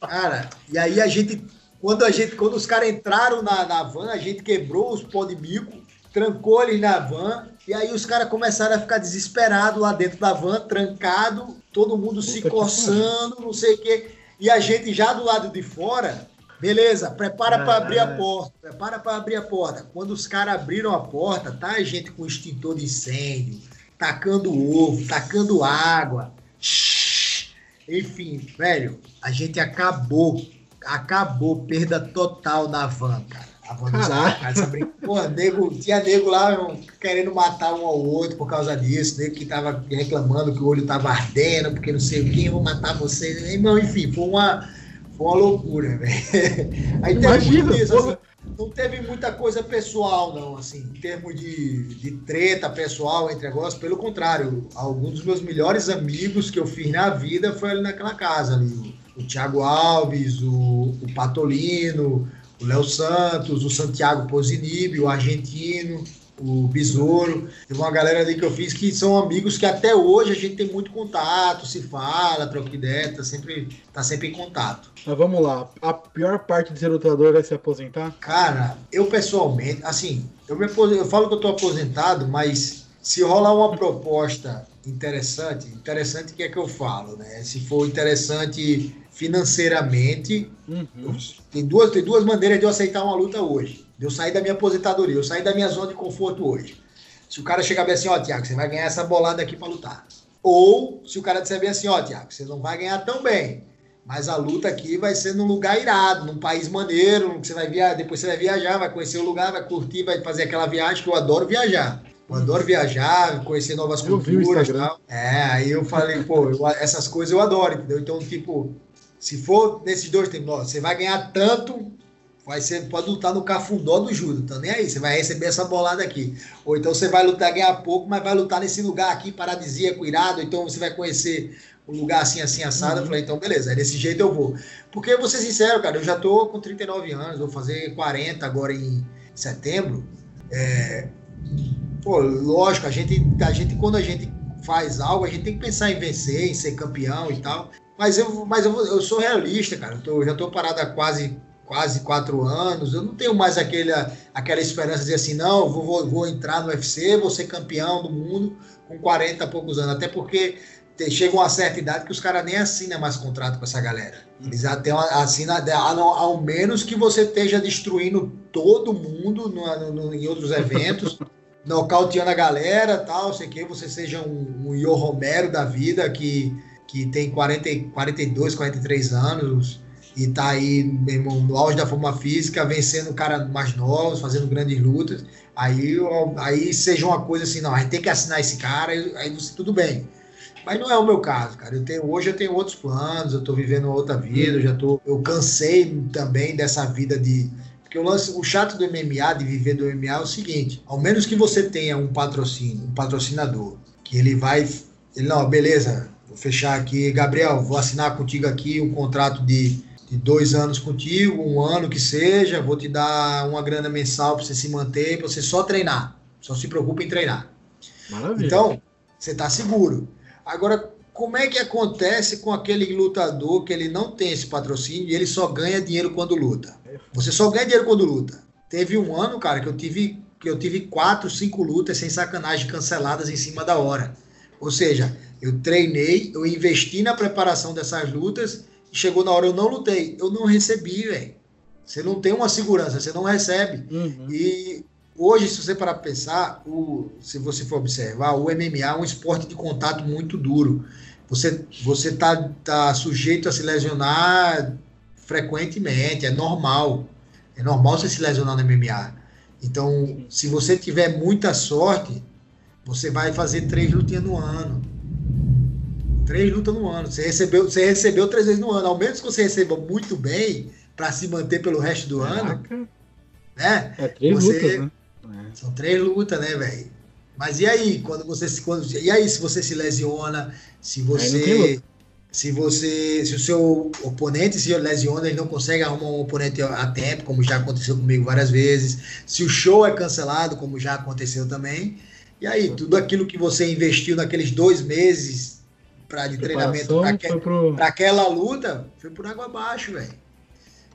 [SPEAKER 2] cara, e aí a gente, quando a gente, quando os caras entraram na, na van, a gente quebrou os pó de mico, trancou eles na van, e aí os caras começaram a ficar desesperados lá dentro da van, trancado, todo mundo Puta se coçando, não sei o quê. E a gente já do lado de fora, Beleza, prepara para abrir a porta. Prepara para abrir a porta. Quando os caras abriram a porta, tá a gente com extintor de incêndio, tacando ovo, tacando água. Enfim, velho, a gente acabou. Acabou, perda total da van, cara. A van
[SPEAKER 1] Caraca.
[SPEAKER 2] Pô, nego, tinha nego lá querendo matar um ao outro por causa disso, nego que tava reclamando que o olho tava ardendo, porque não sei o que, vou matar você. Irmão, enfim, foi uma Foi uma loucura, velho. Aí Imagina, teve isso, assim, não teve muita coisa pessoal, não, assim, em termos de, de treta pessoal entre negócios. Pelo contrário, alguns dos meus melhores amigos que eu fiz na vida foi ali naquela casa ali. O, o Thiago Alves, o, o Patolino, o Léo Santos, o Santiago Posinibio, o argentino o Besouro. Teve uma galera ali que eu fiz que são amigos que até hoje a gente tem muito contato, se fala, troca ideia, tá sempre, tá sempre em contato.
[SPEAKER 1] Mas vamos lá, a pior parte de ser lutador é se aposentar?
[SPEAKER 2] Cara, eu pessoalmente, assim, eu, me eu falo que eu tô aposentado, mas se rolar uma proposta interessante, interessante que é que eu falo, né? Se for interessante financeiramente, uhum. tem, duas, tem duas maneiras de eu aceitar uma luta hoje de eu sair da minha aposentadoria, eu sair da minha zona de conforto hoje. Se o cara chegar bem assim, ó, Tiago, você vai ganhar essa bolada aqui para lutar. Ou se o cara disser bem assim, ó, Tiago, você não vai ganhar tão bem, mas a luta aqui vai ser num lugar irado, num país maneiro, que você vai viajar, depois você vai viajar, vai conhecer o lugar, vai curtir, vai fazer aquela viagem que eu adoro viajar. Eu adoro viajar, conhecer novas eu culturas e tal. É, aí eu falei, pô, eu, essas coisas eu adoro, entendeu? Então, tipo, se for nesses dois tempos, você vai ganhar tanto vai ser, pode lutar no cafundó do judo, então nem aí, você vai receber essa bolada aqui. Ou então você vai lutar ganhar pouco, mas vai lutar nesse lugar aqui paradisíaco, irado, então você vai conhecer um lugar assim, assim, assado. Uhum. Eu falei, então beleza, é desse jeito eu vou. Porque, vou ser sincero, cara, eu já tô com 39 anos, vou fazer 40 agora em setembro. É, pô, lógico, a gente, a gente, quando a gente faz algo, a gente tem que pensar em vencer, em ser campeão e tal. Mas eu, mas eu, eu sou realista, cara. Eu, tô, eu já tô parado há quase quase quatro anos, eu não tenho mais aquele, aquela esperança de dizer assim, não, vou, vou, vou entrar no UFC, vou ser campeão do mundo com 40 e poucos anos, até porque chega uma certa idade que os caras nem assinam mais contrato com essa galera. Eles até assinam, ao menos que você esteja destruindo todo mundo no, no, em outros eventos, nocauteando a galera, tal, sei que, você seja um, um Romero da vida que, que tem 40, 42, 43 anos, e tá aí, no auge da forma física, vencendo caras mais novos, fazendo grandes lutas, aí, aí seja uma coisa assim, não, a gente tem que assinar esse cara, aí você, tudo bem. Mas não é o meu caso, cara. Eu tenho, hoje eu tenho outros planos, eu tô vivendo outra vida, eu já tô. Eu cansei também dessa vida de. Porque o, lance, o chato do MMA, de viver do MMA, é o seguinte: ao menos que você tenha um patrocínio, um patrocinador, que ele vai. Ele, não, beleza, fechar aqui, Gabriel, vou assinar contigo aqui um contrato de de dois anos contigo, um ano que seja, vou te dar uma grana mensal para você se manter, para você só treinar. Só se preocupe em treinar. Maravilha. Então, você está seguro. Agora, como é que acontece com aquele lutador que ele não tem esse patrocínio e ele só ganha dinheiro quando luta? Você só ganha dinheiro quando luta. Teve um ano, cara, que eu tive que eu tive quatro, cinco lutas sem sacanagem canceladas em cima da hora. Ou seja, eu treinei, eu investi na preparação dessas lutas chegou na hora, eu não lutei, eu não recebi, velho. Você não tem uma segurança, você não recebe. Uhum. E hoje, se você parar para pensar, o, se você for observar, o MMA é um esporte de contato muito duro. Você você tá, tá sujeito a se lesionar frequentemente, é normal. É normal você se lesionar no MMA. Então, se você tiver muita sorte, você vai fazer três lutinhas no ano. Três lutas no ano. Você recebeu, você recebeu três vezes no ano. Ao menos que você receba muito bem para se manter pelo resto do Caraca. ano. Né?
[SPEAKER 1] É três você, lutas, né?
[SPEAKER 2] São três lutas, né, velho? Mas e aí, quando você se. Quando, e aí, se você se lesiona, se você. Se você. Se o seu oponente se lesiona, ele não consegue arrumar um oponente a tempo, como já aconteceu comigo várias vezes. Se o show é cancelado, como já aconteceu também. E aí, tudo aquilo que você investiu naqueles dois meses pra, de treinamento para que, pro... aquela luta, foi por água abaixo, velho.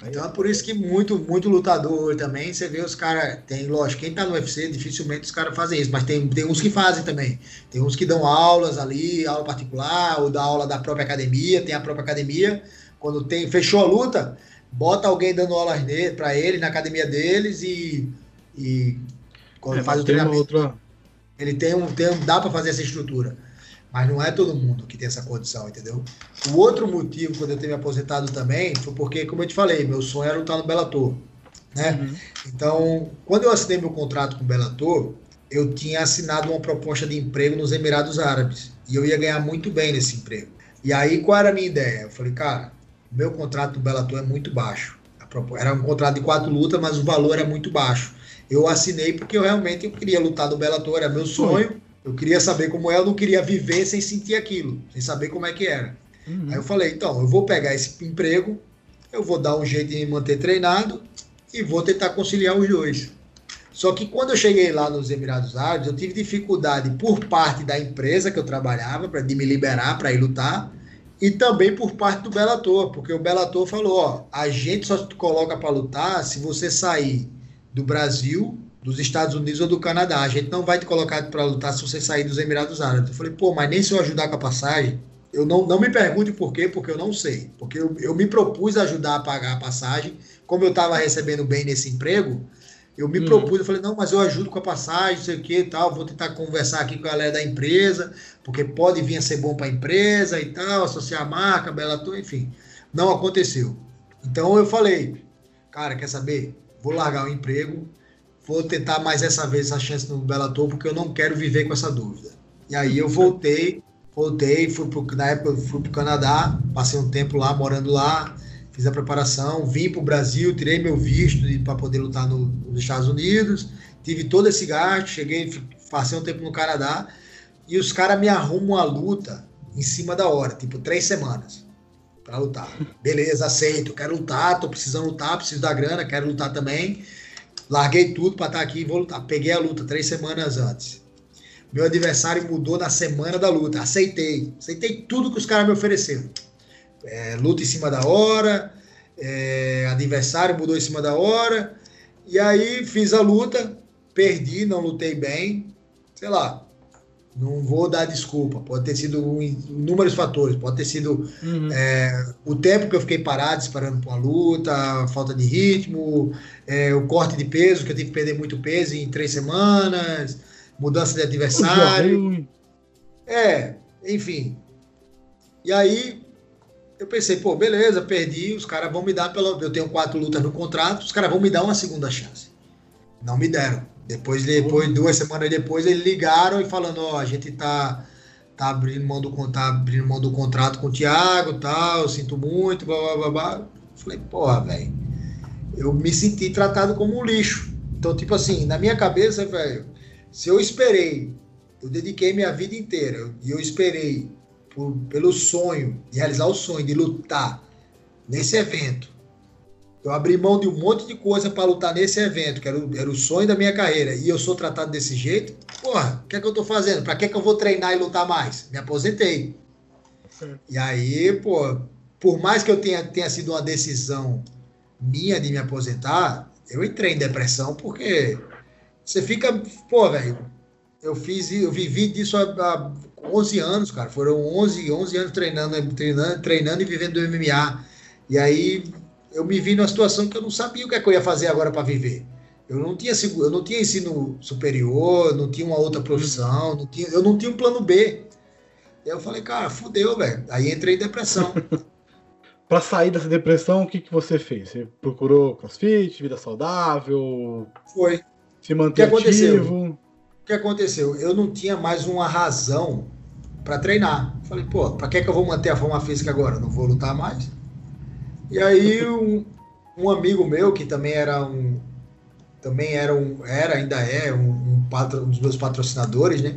[SPEAKER 2] Então é por isso que muito, muito lutador também, você vê os caras, tem, lógico, quem tá no UFC, dificilmente os caras fazem isso, mas tem, tem uns que fazem também. Tem uns que dão aulas ali, aula particular, ou dá aula da própria academia, tem a própria academia. Quando tem, fechou a luta, bota alguém dando aulas para ele na academia deles e, e quando é, faz o treinamento. Outra... Ele tem um, tem um, dá para fazer essa estrutura. Mas não é todo mundo que tem essa condição, entendeu? O outro motivo, quando eu ter me aposentado também, foi porque, como eu te falei, meu sonho era lutar no Bellator. Né? Uhum. Então, quando eu assinei meu contrato com o Bellator, eu tinha assinado uma proposta de emprego nos Emirados Árabes. E eu ia ganhar muito bem nesse emprego. E aí, qual era a minha ideia? Eu falei, cara, meu contrato do Bellator é muito baixo. Era um contrato de quatro lutas, mas o valor era muito baixo. Eu assinei porque eu realmente eu queria lutar no Bellator, era meu sonho. Eu queria saber como é, eu não queria viver sem sentir aquilo, sem saber como é que era. Uhum. Aí eu falei, então, eu vou pegar esse emprego, eu vou dar um jeito de me manter treinado e vou tentar conciliar os dois. Só que quando eu cheguei lá nos Emirados Árabes, eu tive dificuldade por parte da empresa que eu trabalhava, para de me liberar para ir lutar, e também por parte do Bellator, porque o Bellator falou, ó, a gente só te coloca para lutar se você sair do Brasil, dos Estados Unidos ou do Canadá. A gente não vai te colocar para lutar se você sair dos Emirados Árabes. Eu falei, pô, mas nem se eu ajudar com a passagem, eu não, não me pergunte por quê, porque eu não sei. Porque eu, eu me propus ajudar a pagar a passagem, como eu estava recebendo bem nesse emprego, eu me uhum. propus, eu falei, não, mas eu ajudo com a passagem, não sei o que e tal, vou tentar conversar aqui com a galera da empresa, porque pode vir a ser bom para a empresa e tal, associar a marca, Bela Tour, enfim. Não aconteceu. Então eu falei, cara, quer saber? Vou largar o emprego, vou tentar mais essa vez essa chance no Bellator, porque eu não quero viver com essa dúvida. E aí eu voltei, voltei, fui pro, na época eu fui para o Canadá, passei um tempo lá, morando lá, fiz a preparação, vim para o Brasil, tirei meu visto para poder lutar no, nos Estados Unidos, tive todo esse gasto, cheguei, passei um tempo no Canadá, e os caras me arrumam a luta em cima da hora, tipo, três semanas para lutar. Beleza, aceito, quero lutar, tô precisando lutar, preciso da grana, quero lutar também. Larguei tudo para estar tá aqui e vou lutar. Peguei a luta três semanas antes. Meu adversário mudou na semana da luta. Aceitei. Aceitei tudo que os caras me ofereceram é, luta em cima da hora, é, adversário mudou em cima da hora, e aí fiz a luta, perdi, não lutei bem, sei lá, não vou dar desculpa, pode ter sido inúmeros fatores, pode ter sido uhum. é, o tempo que eu fiquei parado esperando para uma luta, falta de ritmo, é, o corte de peso, que eu tive que perder muito peso em três semanas, mudança de adversário. É, enfim. E aí eu pensei, pô, beleza, perdi, os caras vão me dar pela. Eu tenho quatro lutas no contrato, os caras vão me dar uma segunda chance. Não me deram. Depois, depois uhum. duas semanas depois, eles ligaram e falando, ó, a gente tá, tá abrindo mão do, tá abrindo mão do contrato com o Thiago tal, sinto muito, blá blá blá blá. Falei, porra, velho. Eu me senti tratado como um lixo. Então, tipo assim, na minha cabeça, velho, se eu esperei, eu dediquei minha vida inteira, e eu esperei por, pelo sonho, de realizar o sonho, de lutar nesse evento. Eu abri mão de um monte de coisa para lutar nesse evento, que era o, era o sonho da minha carreira, e eu sou tratado desse jeito. Porra, o que é que eu tô fazendo? Para que é que eu vou treinar e lutar mais? Me aposentei. E aí, pô, por mais que eu tenha, tenha sido uma decisão minha de me aposentar, eu entrei em depressão porque você fica, pô, velho, eu fiz, eu vivi disso há, há 11 anos, cara. Foram 11, 11 anos treinando, treinando, treinando e vivendo do MMA. E aí eu me vi numa situação que eu não sabia o que, é que eu ia fazer agora para viver. Eu não tinha eu não tinha ensino superior, não tinha uma outra profissão, não tinha, eu não tinha um plano B. Eu falei, cara, fudeu, velho. Aí entrei em depressão.
[SPEAKER 1] para sair dessa depressão, o que, que você fez? Você procurou crossfit, vida saudável?
[SPEAKER 2] Foi.
[SPEAKER 1] Se manter
[SPEAKER 2] ativo? Aconteceu? O que aconteceu? Eu não tinha mais uma razão para treinar. Falei, pô, para que, que eu vou manter a forma física agora? Não vou lutar mais. E aí um, um amigo meu que também era um também era um era ainda é um, um, patro, um dos meus patrocinadores, né?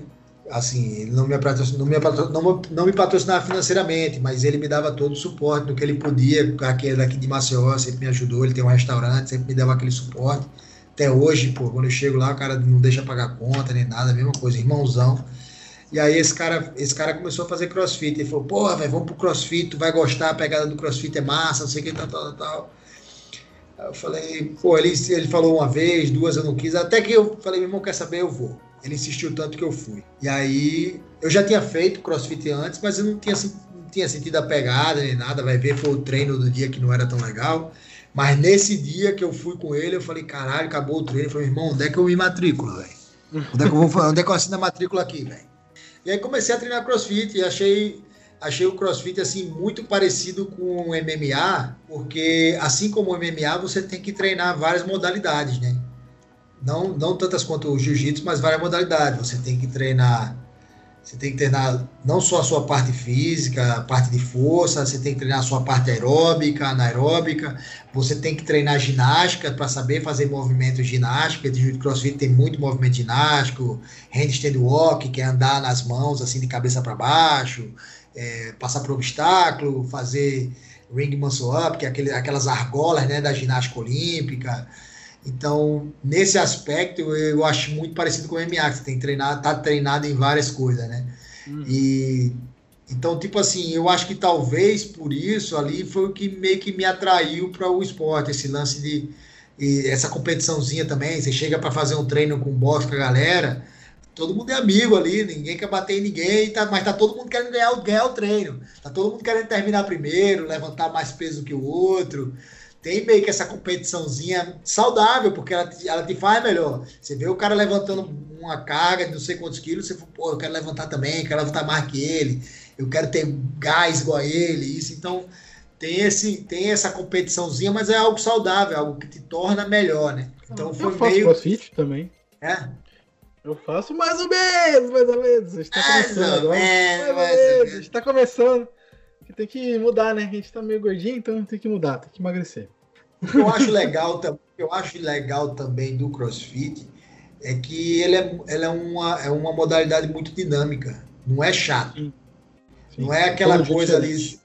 [SPEAKER 2] Assim, ele não me, não, me, não, me patrocinava financeiramente, mas ele me dava todo o suporte do que ele podia, aquele daqui de Maceió, sempre me ajudou, ele tem um restaurante, sempre me dava aquele suporte. Até hoje, pô, quando eu chego lá, o cara não deixa pagar conta nem nada, mesma coisa, irmãozão. E aí esse cara, esse cara começou a fazer crossfit. Ele falou, pô, velho, vamos pro crossfit, tu vai gostar, a pegada do crossfit é massa, não sei o que, tal, tal, tal. Aí eu falei, pô, ele, ele falou uma vez, duas eu não quis, até que eu falei, meu irmão, quer saber, eu vou. Ele insistiu tanto que eu fui. E aí, eu já tinha feito crossfit antes, mas eu não tinha, não tinha sentido a pegada nem nada, vai ver, foi o treino do dia que não era tão legal. Mas nesse dia que eu fui com ele, eu falei, caralho, acabou o treino. Eu falei, irmão, onde é que eu me matriculo, velho? Onde, é que eu vou, onde é que eu assino a matrícula aqui, velho? E aí comecei a treinar crossfit e achei, achei o crossfit assim muito parecido com o MMA, porque assim como o MMA, você tem que treinar várias modalidades, né? Não, não tantas quanto o jiu-jitsu, mas várias modalidades. Você tem que treinar Você tem que treinar não só a sua parte física, a parte de força, você tem que treinar a sua parte aeróbica, anaeróbica, você tem que treinar ginástica para saber fazer movimento ginástica. De crossfit tem muito movimento ginástico, handstand walk, que é andar nas mãos assim de cabeça para baixo, é, passar por obstáculo, fazer ring muscle up, que é aquele, aquelas argolas né, da ginástica olímpica. Então, nesse aspecto, eu acho muito parecido com o MMA, que você tem que treinar, tá treinado em várias coisas, né? Uhum. E então, tipo assim, eu acho que talvez por isso ali foi o que meio que me atraiu para o esporte, esse lance de essa competiçãozinha também. Você chega para fazer um treino com boxe com a galera, todo mundo é amigo ali, ninguém quer bater em ninguém, tá, mas tá todo mundo querendo ganhar, ganhar o treino. Tá todo mundo querendo terminar primeiro, levantar mais peso que o outro tem meio que essa competiçãozinha saudável, porque ela, ela te faz melhor. Você vê o cara levantando uma carga de não sei quantos quilos, você fala, pô, eu quero levantar também, quero levantar mais que ele, eu quero ter gás igual a ele, isso. Então, tem, esse, tem essa competiçãozinha, mas é algo saudável, algo que te torna melhor, né? Então
[SPEAKER 1] foi eu faço meio. crossfit também.
[SPEAKER 2] É?
[SPEAKER 1] Eu faço mais ou menos, mais ou menos. Está começando. Mais ou menos. Está começando. Tem que mudar, né? A gente tá meio gordinho, então tem que mudar, tem que emagrecer.
[SPEAKER 2] O que eu acho legal, eu acho legal também do CrossFit é que ele é, ele é, uma, é uma modalidade muito dinâmica, não é chato. Sim. Sim. Não é aquela Todo coisa ali.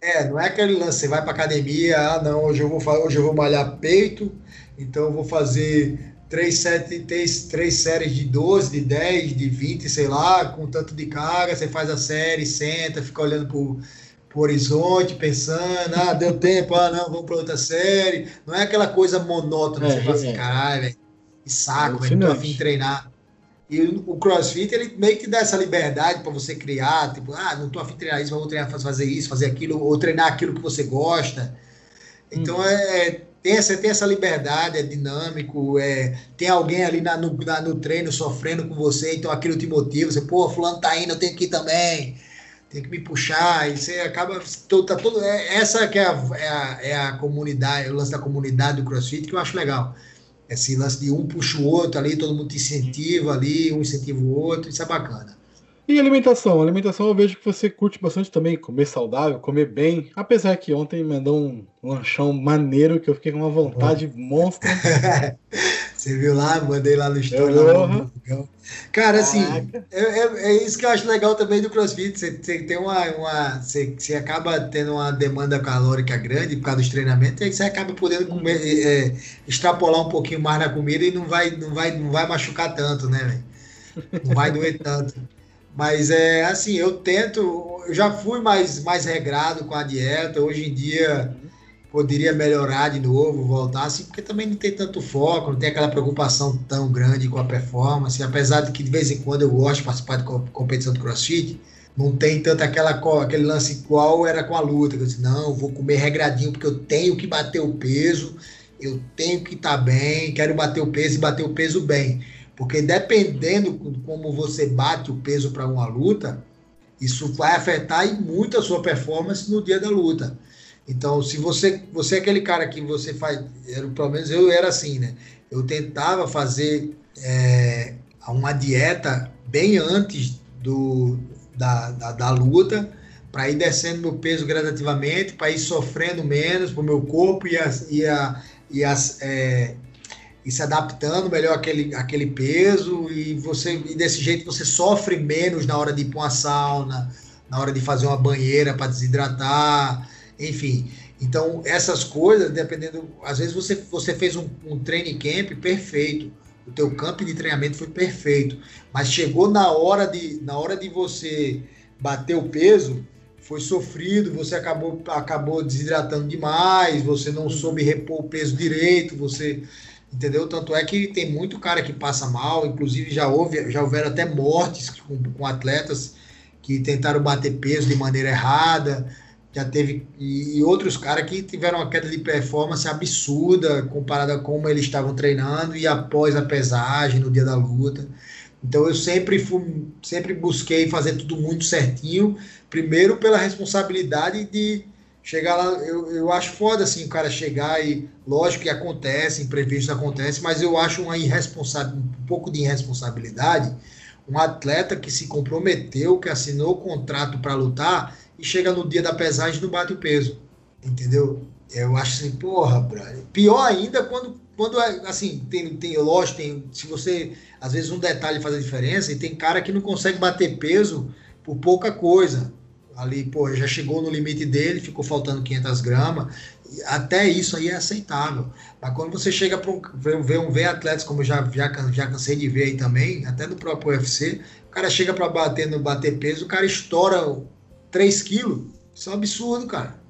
[SPEAKER 2] É, não é aquele lance, você vai para academia, ah não, hoje eu vou hoje eu vou malhar peito, então eu vou fazer três, sete, três, três séries de 12, de 10, de 20, sei lá, com tanto de carga, você faz a série, senta, fica olhando pro pro horizonte, pensando, ah, deu tempo, ah, não, vamos para outra série. Não é aquela coisa monótona, é, você fala assim, é. caralho, velho, que saco, velho, não tô afim de treinar. E o CrossFit, ele meio que dá essa liberdade para você criar, tipo, ah, não tô afim de treinar isso, vou treinar fazer isso, fazer aquilo, ou treinar aquilo que você gosta. Então, hum. é, tem essa, tem essa liberdade, é dinâmico, é, tem alguém ali na, no, na, no treino sofrendo com você, então aquilo te motiva, você, pô, fulano tá indo, eu tenho que ir também tem que me puxar, e você acaba. Tá todo, é, essa que é a, é, a, é a comunidade, o lance da comunidade do CrossFit, que eu acho legal. Esse lance de um puxa o outro ali, todo mundo te incentiva ali, um incentiva o outro, isso é bacana.
[SPEAKER 1] E alimentação? alimentação eu vejo que você curte bastante também, comer saudável, comer bem. Apesar que ontem mandou um lanchão maneiro que eu fiquei com uma vontade oh. monstra.
[SPEAKER 2] você viu lá? Mandei lá no story. Lá Cara, assim, é, é, é, isso que eu acho legal também do CrossFit. Você, você tem uma. uma você, você acaba tendo uma demanda calórica grande por causa dos treinamentos, e aí você acaba podendo comer, é, é, extrapolar um pouquinho mais na comida e não vai, não vai, não vai machucar tanto, né, velho? Não vai doer tanto. Mas é assim, eu tento, eu já fui mais, mais regrado com a dieta, hoje em dia poderia melhorar de novo, voltar, assim, porque também não tem tanto foco, não tem aquela preocupação tão grande com a performance, apesar de que de vez em quando eu gosto de participar de competição do crossfit, não tem tanto aquela, aquele lance igual era com a luta, que eu disse, não, vou comer regradinho porque eu tenho que bater o peso, eu tenho que estar tá bem, quero bater o peso e bater o peso bem. Porque dependendo como você bate o peso para uma luta, isso vai afetar muito a sua performance no dia da luta. Então, se você, você é aquele cara que você faz, era, pelo menos eu era assim, né? Eu tentava fazer é, uma dieta bem antes do, da, da, da luta, para ir descendo meu peso gradativamente, para ir sofrendo menos, para o meu corpo e as, e a, e as, é, e se adaptando melhor àquele, àquele peso e você e desse jeito você sofre menos na hora de ir para uma sauna, na hora de fazer uma banheira para desidratar, enfim. Então, essas coisas, dependendo, às vezes você, você fez um, um training camp perfeito, o teu campo de treinamento foi perfeito, mas chegou na hora de, na hora de você bater o peso, foi sofrido, você acabou, acabou desidratando demais, você não soube repor o peso direito, você entendeu? Tanto é que tem muito cara que passa mal, inclusive já houve, já houveram até mortes com, com atletas que tentaram bater peso de maneira errada, já teve e, outros caras que tiveram uma queda de performance absurda comparada com como eles estavam treinando e após a pesagem no dia da luta. Então eu sempre fui, sempre busquei fazer tudo muito certinho, primeiro pela responsabilidade de chegar lá, eu, eu acho foda assim o cara chegar e, lógico que acontece, imprevistos acontecem, mas eu acho uma irresponsável, um pouco de irresponsabilidade um atleta que se comprometeu, que assinou o contrato para lutar e chega no dia da pesagem e não bate o peso. Entendeu? Eu acho assim, porra, brother. Pior ainda quando, quando é, assim, tem, tem, lógico, tem, se você, às vezes um detalhe faz a diferença, e tem cara que não consegue bater peso por pouca coisa. Ali, pô, já chegou no limite dele, ficou faltando 500 gramas, até isso aí é aceitável. Mas quando você chega para um, ver, um, ver atletas, como eu já, já, já cansei de ver aí também, até no próprio UFC, o cara chega para bater no bater peso, o cara estoura 3 quilos. Isso é um absurdo, cara.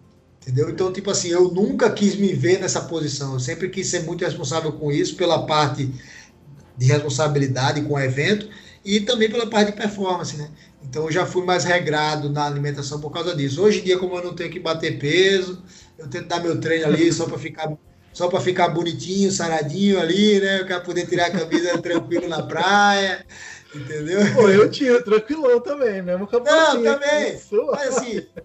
[SPEAKER 2] Entendeu? Então, tipo assim, eu nunca quis me ver nessa posição. Eu sempre quis ser muito responsável com isso, pela parte de responsabilidade com o evento e também pela parte de performance, né? Então, eu já fui mais regrado na alimentação por causa disso. Hoje em dia, como eu não tenho que bater peso, eu tento dar meu treino ali só para ficar só para ficar bonitinho, saradinho ali, né? Para poder tirar a camisa tranquilo na praia. Entendeu?
[SPEAKER 1] Pô, eu tinha tranquilão também, mesmo com a
[SPEAKER 2] Não, também. Mas assim.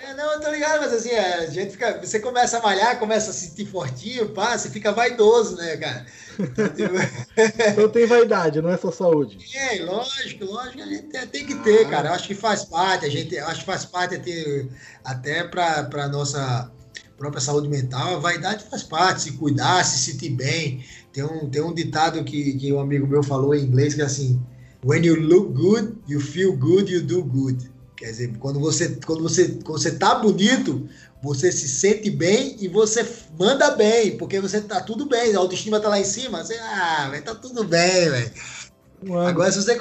[SPEAKER 2] É, não, eu tô ligado, mas assim, a gente fica. Você começa a malhar, começa a se sentir fortinho, pá, você fica vaidoso, né, cara?
[SPEAKER 1] Então, tipo... então tem vaidade, não é só saúde.
[SPEAKER 2] É, lógico, lógico, a gente tem que ter, ah. cara. Eu acho que faz parte, a gente acho que faz parte ter, até para pra nossa própria saúde mental, a vaidade faz parte, se cuidar, se sentir bem. Tem um, tem um ditado que, que um amigo meu falou em inglês que é assim: When you look good, you feel good, you do good. Quer dizer, quando você, quando você, quando você tá bonito, você se sente bem e você manda bem, porque você tá tudo bem, a autoestima tá lá em cima, você, ah, vai tá tudo bem, velho. Agora, se você,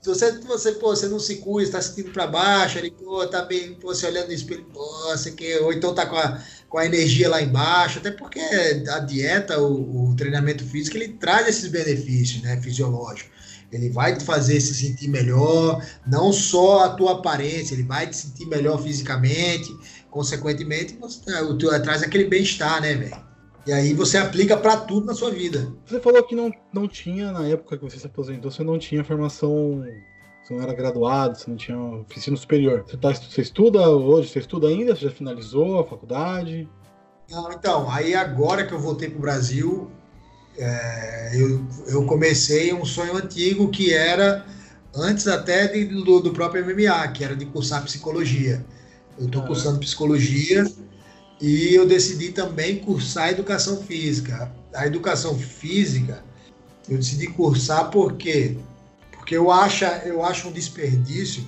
[SPEAKER 2] se você, você, pô, você não se cuida, está sentindo para baixo, ele, pô, tá bem, pô, você olhando no espelho, pô, você quer, ou então tá com a, com a energia lá embaixo, até porque a dieta, o, o treinamento físico, ele traz esses benefícios, né, fisiológicos. Ele vai te fazer se sentir melhor, não só a tua aparência, ele vai te sentir melhor fisicamente, consequentemente, você, o teu traz aquele bem-estar, né, velho? E aí você aplica para tudo na sua vida.
[SPEAKER 1] Você falou que não, não tinha, na época que você se aposentou, você não tinha formação você não era graduado, você não tinha ensino superior. Você, tá, você estuda hoje, você estuda ainda? Você já finalizou a faculdade?
[SPEAKER 2] Não, então, aí agora que eu voltei para o Brasil, é, eu, eu comecei um sonho antigo que era antes até de, do, do, próprio MMA, que era de cursar psicologia. Eu estou ah. cursando psicologia e eu decidi também cursar educação física. A educação física eu decidi cursar porque porque eu acho, eu acho um desperdício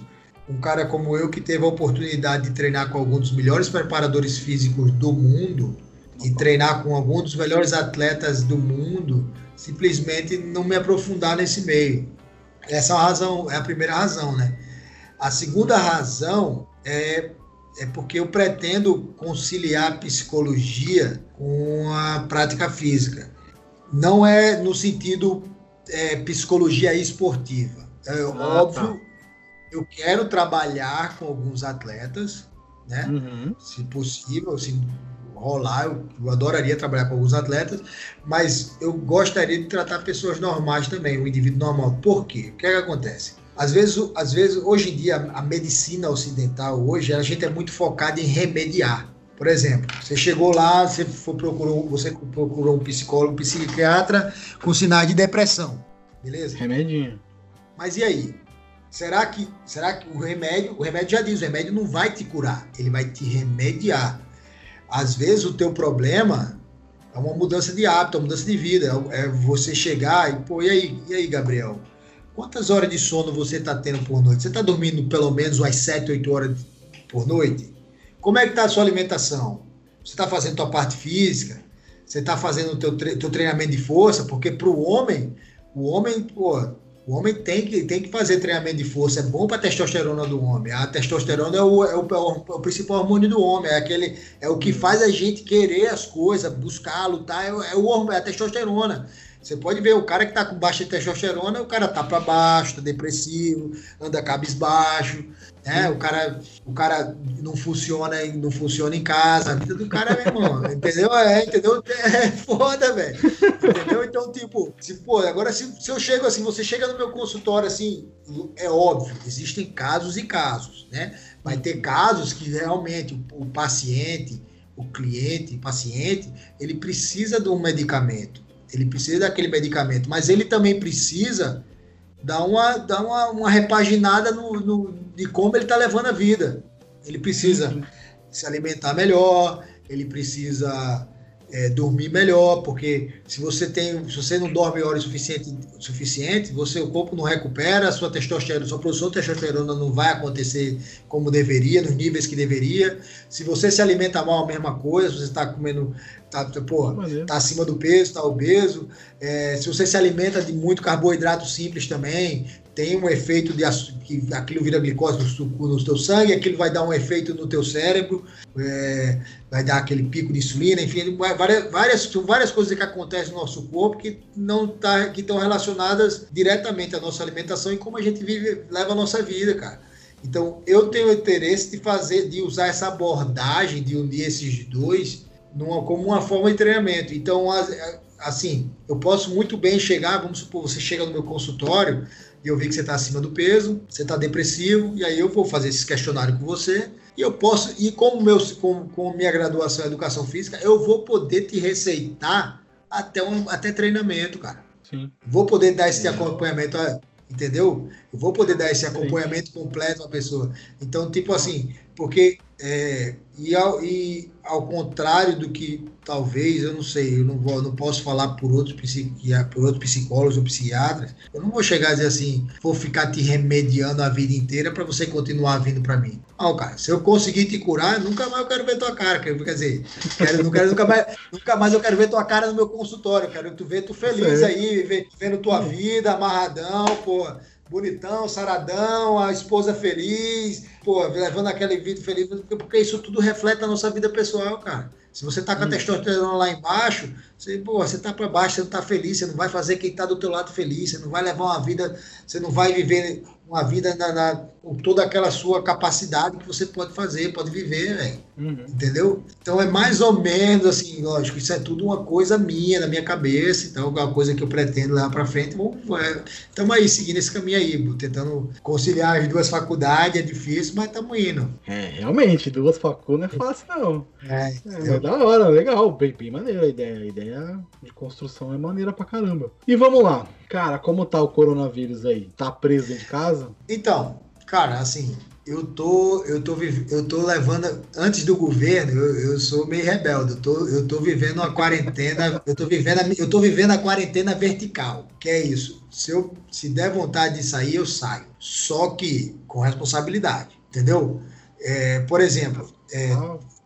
[SPEAKER 2] um cara como eu que teve a oportunidade de treinar com alguns dos melhores preparadores físicos do mundo e treinar com alguns dos melhores atletas do mundo, simplesmente não me aprofundar nesse meio. Essa é a razão, é a primeira razão, né? A segunda razão é, é porque eu pretendo conciliar a psicologia com a prática física. Não é no sentido é, psicologia esportiva. É ah, óbvio, tá. eu quero trabalhar com alguns atletas, né? Uhum. Se possível, se rolar, eu, eu, adoraria trabalhar com alguns atletas, mas eu gostaria de tratar pessoas normais também, o um indivíduo normal. Por quê? O que, é que acontece? Às vezes, às vezes, hoje em dia, a medicina ocidental, hoje, a gente é muito focado em remediar. Por exemplo, você chegou lá, você, foi, procurou, você procurou um psicólogo, um psiquiatra com sinais de depressão. Beleza?
[SPEAKER 1] Remedinho.
[SPEAKER 2] Mas e aí? Será que, será que o remédio, o remédio já diz, o remédio não vai te curar, ele vai te remediar. Às vezes o teu problema é uma mudança de hábito, uma mudança de vida. É você chegar e, pô, e aí, e aí, Gabriel? Quantas horas de sono você está tendo por noite? Você está dormindo pelo menos umas 7, 8 horas por noite? Como é que está a sua alimentação? Você está fazendo tua parte física? Você está fazendo o teu, tre teu treinamento de força? Porque para o homem, o homem, pô, o homem tem que, tem que fazer treinamento de força, é bom para a testosterona do homem. A testosterona é o, é, o, é o, principal hormônio do homem, é, aquele, é o que faz a gente querer as coisas, buscar, lutar, é, é, o, é a testosterona. Você pode ver o cara que está com baixa testosterona, o cara tá para baixo, tá depressivo, anda cabisbaixo, né? O cara, o cara não funciona, não funciona em casa, a vida do cara, meu irmão, entendeu? É, entendeu? É foda, velho. Entendeu? Então, tipo, se, pô, agora se, se eu chego assim, você chega no meu consultório assim, é óbvio, existem casos e casos, né? Vai ter casos que realmente o, o paciente, o cliente, paciente, ele precisa de um medicamento ele precisa daquele medicamento, mas ele também precisa dá uma, dá uma, uma repaginada no, no, de como ele está levando a vida. Ele precisa uhum. se alimentar melhor, ele precisa é, dormir melhor, porque se você tem, se você não dorme horas suficiente, suficiente, você o corpo não recupera, a sua testosterona, sua produção de testosterona não vai acontecer como deveria, nos níveis que deveria. Se você se alimenta mal, a mesma coisa, se você está comendo, tá, pô, tá acima do peso, tá obeso. É, se você se alimenta de muito carboidrato simples também, tem um efeito de que aquilo vira glicose no, no teu sangue, aquilo vai dar um efeito no teu cérebro, é, vai dar aquele pico de insulina, enfim, várias, várias, várias coisas que acontecem no nosso corpo que não tá, que estão relacionadas diretamente à nossa alimentação e como a gente vive, leva a nossa vida, cara. Então, eu tenho interesse de fazer, de usar essa abordagem, de unir esses dois numa, como uma forma de treinamento. Então, assim, eu posso muito bem chegar, vamos supor, você chega no meu consultório, e eu vi que você está acima do peso, você está depressivo, e aí eu vou fazer esse questionário com você, e eu posso, e como, meu, com, com minha graduação em educação física, eu vou poder te receitar até, um, até treinamento, cara. Sim. Vou poder dar esse é. acompanhamento, entendeu? Eu vou poder dar esse acompanhamento completo à pessoa. Então, tipo assim, porque é, e, ao, e ao contrário do que talvez, eu não sei, eu não, vou, não posso falar por outros, por outros psicólogos ou psiquiatras, eu não vou chegar a dizer assim, vou ficar te remediando a vida inteira para você continuar vindo para mim. Não, cara, se eu conseguir te curar, nunca mais eu quero ver tua cara. Quer, dizer, quero, não quero, nunca, mais, nunca mais eu quero ver tua cara no meu consultório. Quero tu ver tu feliz aí, vendo tua vida, amarradão, pô bonitão, saradão, a esposa feliz, pô, levando aquele vídeo feliz, porque isso tudo reflete a nossa vida pessoal, cara. Se você tá com a hum. testosterona lá embaixo, você, pô, você tá para baixo, você não tá feliz, você não vai fazer quem tá do teu lado feliz, você não vai levar uma vida, você não vai viver uma vida na, na, com toda aquela sua capacidade que você pode fazer, pode viver, velho. Uhum. Entendeu? Então é mais ou menos assim, lógico, isso é tudo uma coisa minha, na minha cabeça, então é uma coisa que eu pretendo levar para frente. Estamos é, aí, seguindo esse caminho aí, tentando conciliar as duas faculdades, é difícil, mas estamos indo.
[SPEAKER 1] É, realmente, duas faculdades não é fácil, não. É, é, é da hora, legal, bem, bem maneiro a ideia. A ideia de construção é maneira pra caramba. E vamos lá. Cara, como tá o coronavírus aí? Tá preso dentro de casa?
[SPEAKER 2] Então, cara, assim, eu tô, eu tô, eu tô levando, antes do governo, eu, eu sou meio rebelde, eu tô, eu tô vivendo uma quarentena, eu tô vivendo, eu tô vivendo a quarentena vertical, que é isso, se eu, se der vontade de sair, eu saio, só que com responsabilidade, entendeu? É, por exemplo, é,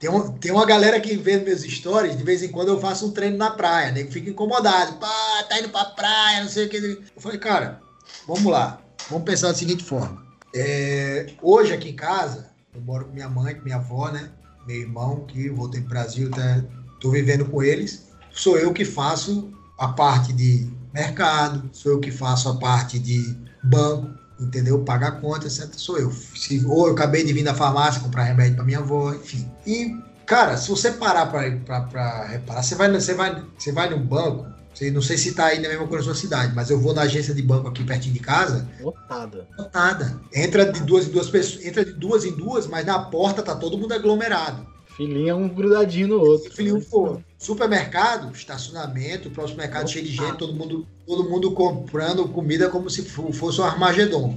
[SPEAKER 2] tem, um, tem uma galera que vê meus stories, de vez em quando eu faço um treino na praia, né? Fica incomodado. Pá, tá indo pra praia, não sei o que. Eu falei, cara, vamos lá. Vamos pensar da seguinte forma. É, hoje aqui em casa, eu moro com minha mãe, com minha avó, né? Meu irmão, que voltei pro Brasil, tá, tô vivendo com eles. Sou eu que faço a parte de mercado, sou eu que faço a parte de banco, entendeu? Pagar conta, etc. Sou eu. Se, ou eu acabei de vir da farmácia comprar remédio para minha avó, enfim. E, cara, se você parar para reparar, você vai, você, vai, você vai no banco, não sei se tá aí na mesma coisa da sua cidade, mas eu vou na agência de banco aqui pertinho de casa.
[SPEAKER 1] Lotada.
[SPEAKER 2] Lotada. Entra de duas em duas pessoas, entra de duas em duas, mas na porta tá todo mundo aglomerado.
[SPEAKER 1] Filinha um grudadinho no outro.
[SPEAKER 2] Filinho, pô. Supermercado, estacionamento, próximo mercado cheio de gente, todo mundo, todo mundo comprando comida como se fosse um Armagedon.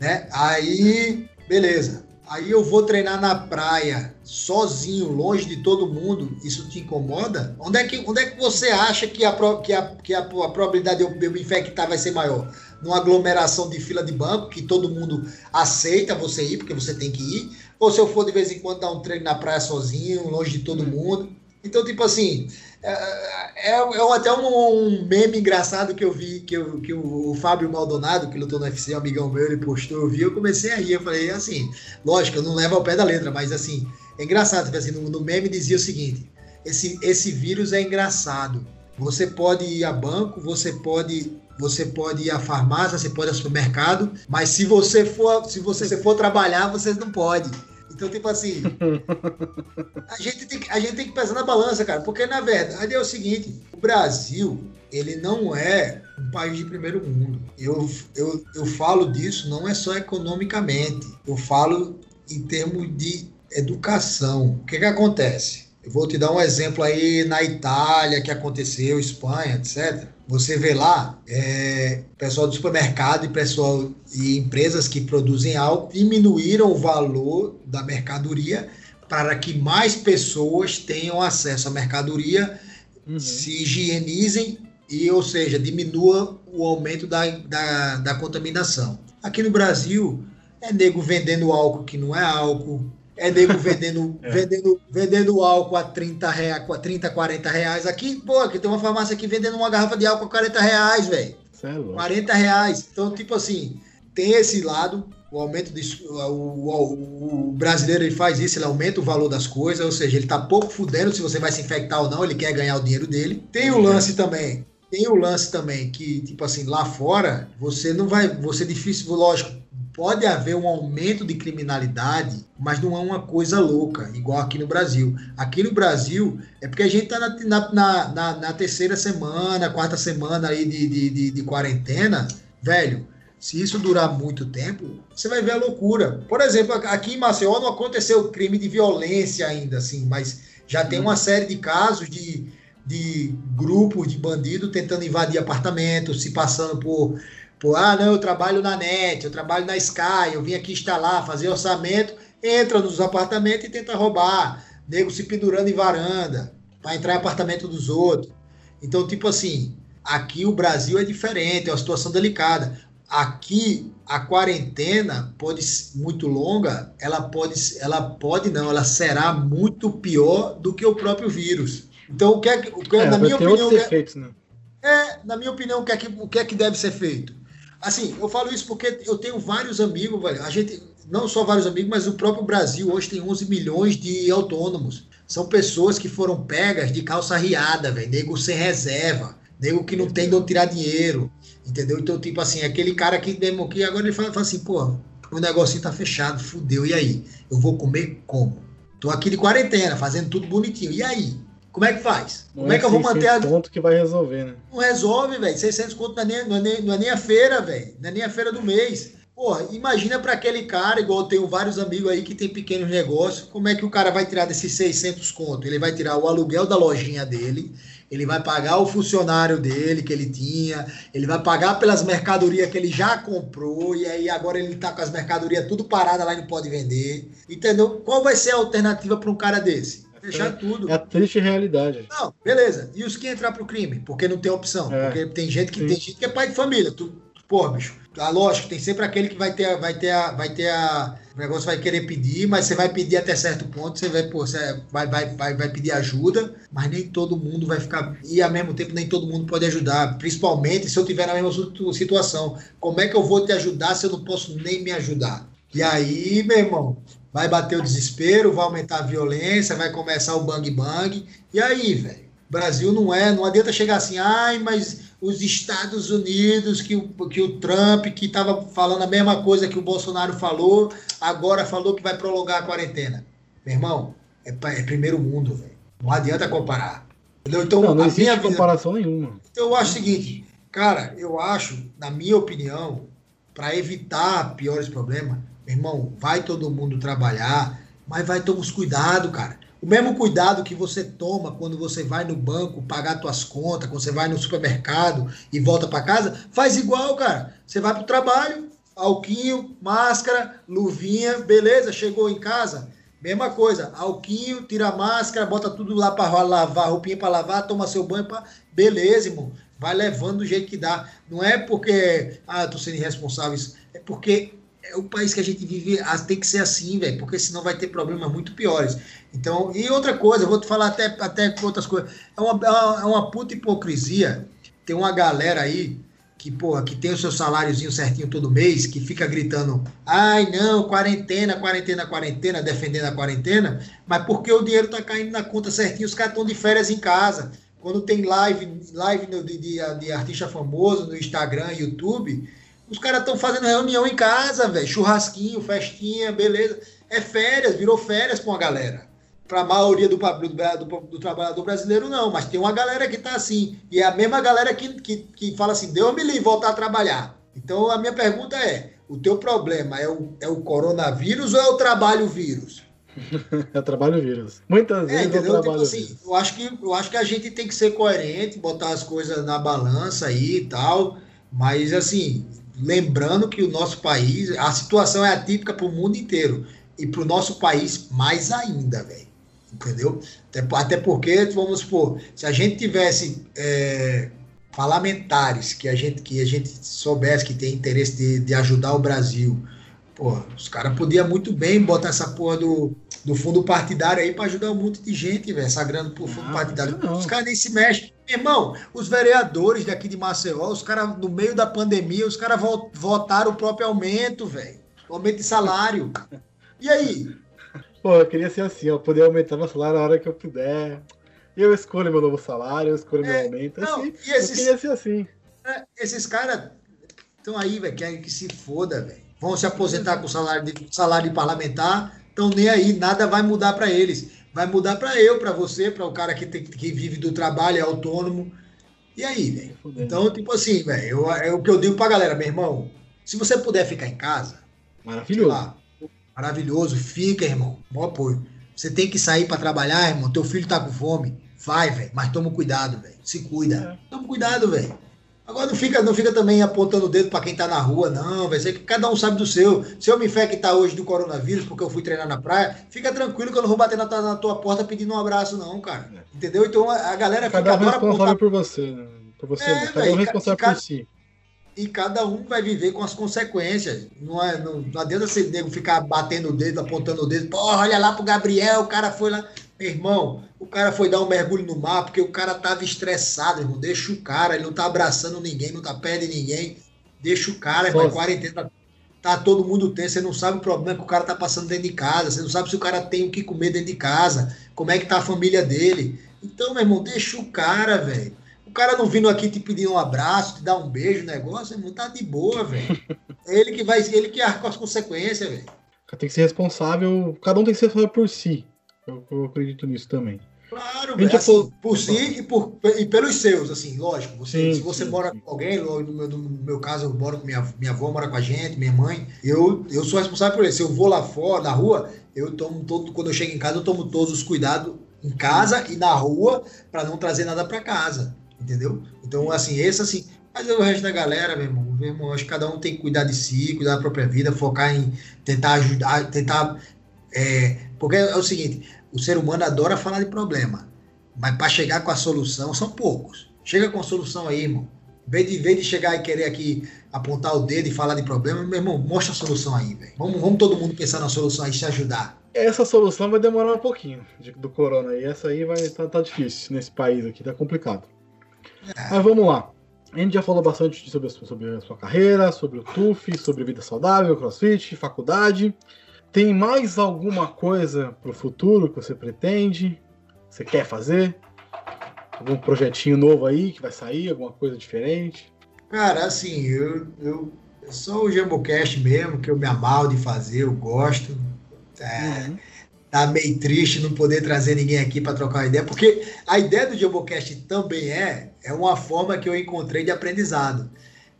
[SPEAKER 2] né? Aí, beleza. Aí eu vou treinar na praia, sozinho, longe de todo mundo, isso te incomoda? Onde é que, onde é que você acha que a, que a, que a, probabilidade de eu, eu me infectar vai ser maior? Numa aglomeração de fila de banco, que todo mundo aceita você ir, porque você tem que ir, ou se eu for de vez em quando dar um treino na praia sozinho, longe de todo mundo. Então, tipo assim, é, é, até um, um, meme engraçado que eu vi, que, eu, que o, o, Fábio Maldonado, que lutou no UFC, um amigão meu, ele postou, eu vi, eu comecei a rir, eu falei, assim, lógico, eu não levo ao pé da letra, mas assim, é engraçado, tipo assim, no, no meme dizia o seguinte, esse, esse vírus é engraçado, você pode ir a banco, você pode você pode ir à farmácia, você pode ir ao supermercado, mas se você for, se você for trabalhar, você não pode. Então, tipo assim, a gente, tem, a gente tem que pesar na balança, cara, porque na verdade é o seguinte: o Brasil, ele não é um país de primeiro mundo. Eu, eu, eu falo disso não é só economicamente, eu falo em termos de educação. O que, que acontece? Eu vou te dar um exemplo aí na Itália que aconteceu, Espanha, etc. Você vê lá, é, pessoal do supermercado e pessoal e empresas que produzem álcool diminuíram o valor da mercadoria para que mais pessoas tenham acesso à mercadoria, uhum. se higienizem e, ou seja, diminua o aumento da, da, da contaminação. Aqui no Brasil, é nego vendendo álcool que não é álcool, é nego vendendo, é. vendendo, vendendo álcool a 30, reais, 30, 40 reais. Aqui, pô, aqui tem uma farmácia aqui vendendo uma garrafa de álcool a 40 reais, velho. 40 é reais. Então, tipo assim, tem esse lado, o aumento de, o, o, o, brasileiro ele faz isso, ele aumenta o valor das coisas, ou seja, ele tá pouco fudendo se você vai se infectar ou não, ele quer ganhar o dinheiro dele. Tem o lance também, tem o lance também que, tipo assim, lá fora, você não vai, você é difícil, lógico, pode haver um aumento de criminalidade, mas não é uma coisa louca, igual aqui no Brasil. Aqui no Brasil, é porque a gente está na, na, na, na, terceira semana, quarta semana aí de, de, de, de quarentena, velho. Se isso durar muito tempo, você vai ver a loucura. Por exemplo, aqui em Maceió não aconteceu crime de violência ainda, assim, mas já tem uma série de casos de, de grupos de bandidos tentando invadir apartamentos, se passando por Pô, ah, não, eu trabalho na net, eu trabalho na Sky, eu vim aqui instalar, fazer orçamento, entra nos apartamentos e tenta roubar. Nego se pendurando em varanda para entrar em apartamento dos outros. Então, tipo assim, aqui o Brasil é diferente, é uma situação delicada. Aqui a quarentena pode muito longa, ela pode, ela pode não, ela será muito pior do que o próprio vírus. Então, o que é, o que, é, na minha opinião, efeitos, né? é, na minha opinião, o que é que, o que é que deve ser feito? Assim, eu falo isso porque eu tenho vários amigos, velho. A gente, não só vários amigos, mas o próprio Brasil hoje tem 11 milhões de autônomos. São pessoas que foram pegas de calça riada, velho. Nego sem reserva. Nego que não tem de onde tirar dinheiro. Entendeu? Então, tipo assim, aquele cara que mesmo que agora ele fala, fala assim, pô, o negocinho tá fechado, fudeu, e aí? Eu vou comer como? Tô aqui de quarentena, fazendo tudo bonitinho. E aí? Como é que faz?
[SPEAKER 1] Não
[SPEAKER 2] Como é,
[SPEAKER 1] é que eu vou manter a. conto que vai resolver, né?
[SPEAKER 2] Não resolve, velho. 600 conto não é, nem, não, é nem, não é nem a feira, velho. Não é nem a feira do mês. Porra, imagina para aquele cara, igual eu tenho vários amigos aí que tem pequenos negócios, como é que o cara vai tirar desses 600 conto? Ele vai tirar o aluguel da lojinha dele, ele vai pagar o funcionário dele que ele tinha, ele vai pagar pelas mercadorias que ele já comprou, e aí agora ele tá com as mercadorias tudo parada lá e não pode vender. Entendeu? Qual vai ser a alternativa para um cara desse? Fechar é, tudo.
[SPEAKER 1] É a triste realidade.
[SPEAKER 2] Não, beleza. E os que entrar pro crime? Porque não tem opção. É, porque tem gente que sim. tem gente que é pai de família. Tu, pô, bicho. Ah, lógico, tem sempre aquele que vai ter, vai ter, a, vai ter a, o negócio vai querer pedir, mas você vai pedir até certo ponto, você vai, pô, você vai, vai, vai, vai pedir ajuda, mas nem todo mundo vai ficar, e ao mesmo tempo nem todo mundo pode ajudar, principalmente se eu tiver na mesma situação. Como é que eu vou te ajudar se eu não posso nem me ajudar? E aí, meu irmão, vai bater o desespero, vai aumentar a violência, vai começar o bang bang. E aí, velho? Brasil não é, não adianta chegar assim, ai, mas os Estados Unidos, que o, que o Trump, que estava falando a mesma coisa que o Bolsonaro falou, agora falou que vai prolongar a quarentena. Meu irmão, é, é primeiro mundo, velho. Não adianta comparar. Entendeu?
[SPEAKER 1] Então, não, não existe comparação nenhuma.
[SPEAKER 2] Então, eu acho o seguinte, cara, eu acho, na minha opinião, para evitar piores problemas, irmão, vai todo mundo trabalhar, mas vai tomar os cuidado, cara. O mesmo cuidado que você toma quando você vai no banco pagar suas contas, quando você vai no supermercado e volta para casa, faz igual, cara. Você vai pro trabalho, alquinho, máscara, luvinha, beleza, chegou em casa, mesma coisa, alquinho, tira a máscara, bota tudo lá para lavar, roupinha para lavar, toma seu banho para beleza, irmão. Vai levando do jeito que dá. Não é porque ah, eu tô sendo irresponsável, é porque o país que a gente vive, tem que ser assim, velho, porque senão vai ter problemas muito piores. Então, e outra coisa, vou te falar até, até outras coisas. É uma, é uma puta hipocrisia. Tem uma galera aí que, porra, que tem o seu saláriozinho certinho todo mês, que fica gritando, ai não, quarentena, quarentena, quarentena, defendendo a quarentena, mas porque o dinheiro tá caindo na conta certinho, os caras estão de férias em casa. Quando tem live, live de, de, de artista famoso no Instagram, YouTube, os caras estão fazendo reunião em casa, velho. Churrasquinho, festinha, beleza. É férias, virou férias com a galera. Para a maioria do, do, do, do, trabalhador brasileiro, não. Mas tem uma galera que tá assim. E é a mesma galera que, que, que fala assim: Deus me livre voltar a trabalhar. Então a minha pergunta é: o teu problema é o, é o coronavírus ou é o trabalho vírus?
[SPEAKER 1] é trabalho vírus. Muitas é, vezes é, entendeu?
[SPEAKER 2] Tipo assim, eu acho que eu acho que a gente tem que ser coerente, botar as coisas na balança aí e tal, mas assim, lembrando que o nosso país, a situação é atípica para o mundo inteiro e para o nosso país mais ainda, velho. Entendeu? Até, até porque, vamos supor, se a gente tivesse é, parlamentares que a gente que a gente soubesse que tem interesse de, de ajudar o Brasil Pô, os caras podiam muito bem botar essa porra do, do fundo partidário aí para ajudar um monte de gente, velho, essa grana pro fundo não, partidário. Não. Os caras nem se mexem. Irmão, os vereadores daqui de Maceió, os caras, no meio da pandemia, os caras votaram o próprio aumento, velho. Aumento de salário. E aí?
[SPEAKER 1] Pô, eu queria ser assim, ó, poder aumentar meu salário na hora que eu puder. Eu escolho meu novo salário, eu escolho é, meu aumento. Não, assim, e esses, eu queria ser assim.
[SPEAKER 2] É, esses caras estão aí, velho, querem que se foda, velho vão se aposentar com salário de, salário de parlamentar, então nem aí, nada vai mudar para eles. Vai mudar para eu, para você, para o cara que, tem, que vive do trabalho, é autônomo. E aí, velho? Então, tipo assim, velho, é o que eu digo pra galera, meu irmão, se você puder ficar em casa,
[SPEAKER 1] maravilhoso. Lá,
[SPEAKER 2] maravilhoso, fica, irmão, bom apoio. Você tem que sair para trabalhar, irmão, teu filho tá com fome, vai, velho, mas toma cuidado, velho, se cuida. É. Toma cuidado, velho. Agora não fica, não fica também apontando o dedo para quem tá na rua, não. Vai ser que cada um sabe do seu. Se eu me infectar hoje do coronavírus porque eu fui treinar na praia, fica tranquilo que eu não vou bater na, na tua porta pedindo um abraço, não, cara. É. Entendeu? Então a, galera
[SPEAKER 1] cada fica. Cada um responsável apontar... por você, né? Por você, é, cada véio, um responsável cada, por si.
[SPEAKER 2] E cada um vai viver com as consequências. Não, é, não, não adianta você nego ficar batendo o dedo, apontando o dedo. Porra, olha lá pro Gabriel, o cara foi lá. Meu irmão, o cara foi dar um mergulho no mar porque o cara tava estressado, irmão. Deixa o cara, ele não tá abraçando ninguém, não tá perto de ninguém. Deixa o cara, irmão. Quarentena, tá todo mundo tenso. Você não sabe o problema que o cara tá passando dentro de casa. Você não sabe se o cara tem o que comer dentro de casa. Como é que tá a família dele. Então, meu irmão, deixa o cara, velho. O cara não vindo aqui te pedir um abraço, te dar um beijo, negócio, irmão, tá de boa, velho. É ele que vai, ele que arca as consequências, velho.
[SPEAKER 1] Tem que ser responsável, cada um tem que ser responsável por si. Eu, eu acredito nisso também.
[SPEAKER 2] Claro, velho, assim, for... por si e, por, e pelos seus, assim, lógico. Você, sim, se você sim, mora sim. com alguém, no meu, no meu caso, eu moro com minha, minha avó, mora com a gente, minha mãe, eu, eu sou responsável por isso. Se eu vou lá fora, na rua, eu tomo todo, quando eu chego em casa, eu tomo todos os cuidados em casa e na rua para não trazer nada para casa, entendeu? Então, assim, esse assim, mas o resto da galera, meu irmão, meu irmão, acho que cada um tem que cuidar de si, cuidar da própria vida, focar em tentar ajudar, tentar. É, porque é o seguinte, o ser humano adora falar de problema, mas para chegar com a solução são poucos. Chega com a solução aí, irmão. Em vez de, vez de chegar e querer aqui apontar o dedo e falar de problema, meu irmão, mostra a solução aí, velho. Vamos, vamos todo mundo pensar na solução aí, se ajudar.
[SPEAKER 1] Essa solução vai demorar um pouquinho do corona e essa aí vai tá, tá difícil nesse país aqui, tá complicado. É. Mas vamos lá. A gente já falou bastante sobre a, sobre a sua carreira, sobre o TUF, sobre vida saudável, crossfit, faculdade. Tem mais alguma coisa para o futuro que você pretende? Você quer fazer? Algum projetinho novo aí que vai sair? Alguma coisa diferente?
[SPEAKER 2] Cara, assim, eu, eu, sou o Jambocast mesmo, que eu me amal de fazer, eu gosto. É, uhum. Tá meio triste não poder trazer ninguém aqui para trocar uma ideia, porque a ideia do Jambocast também é, é uma forma que eu encontrei de aprendizado.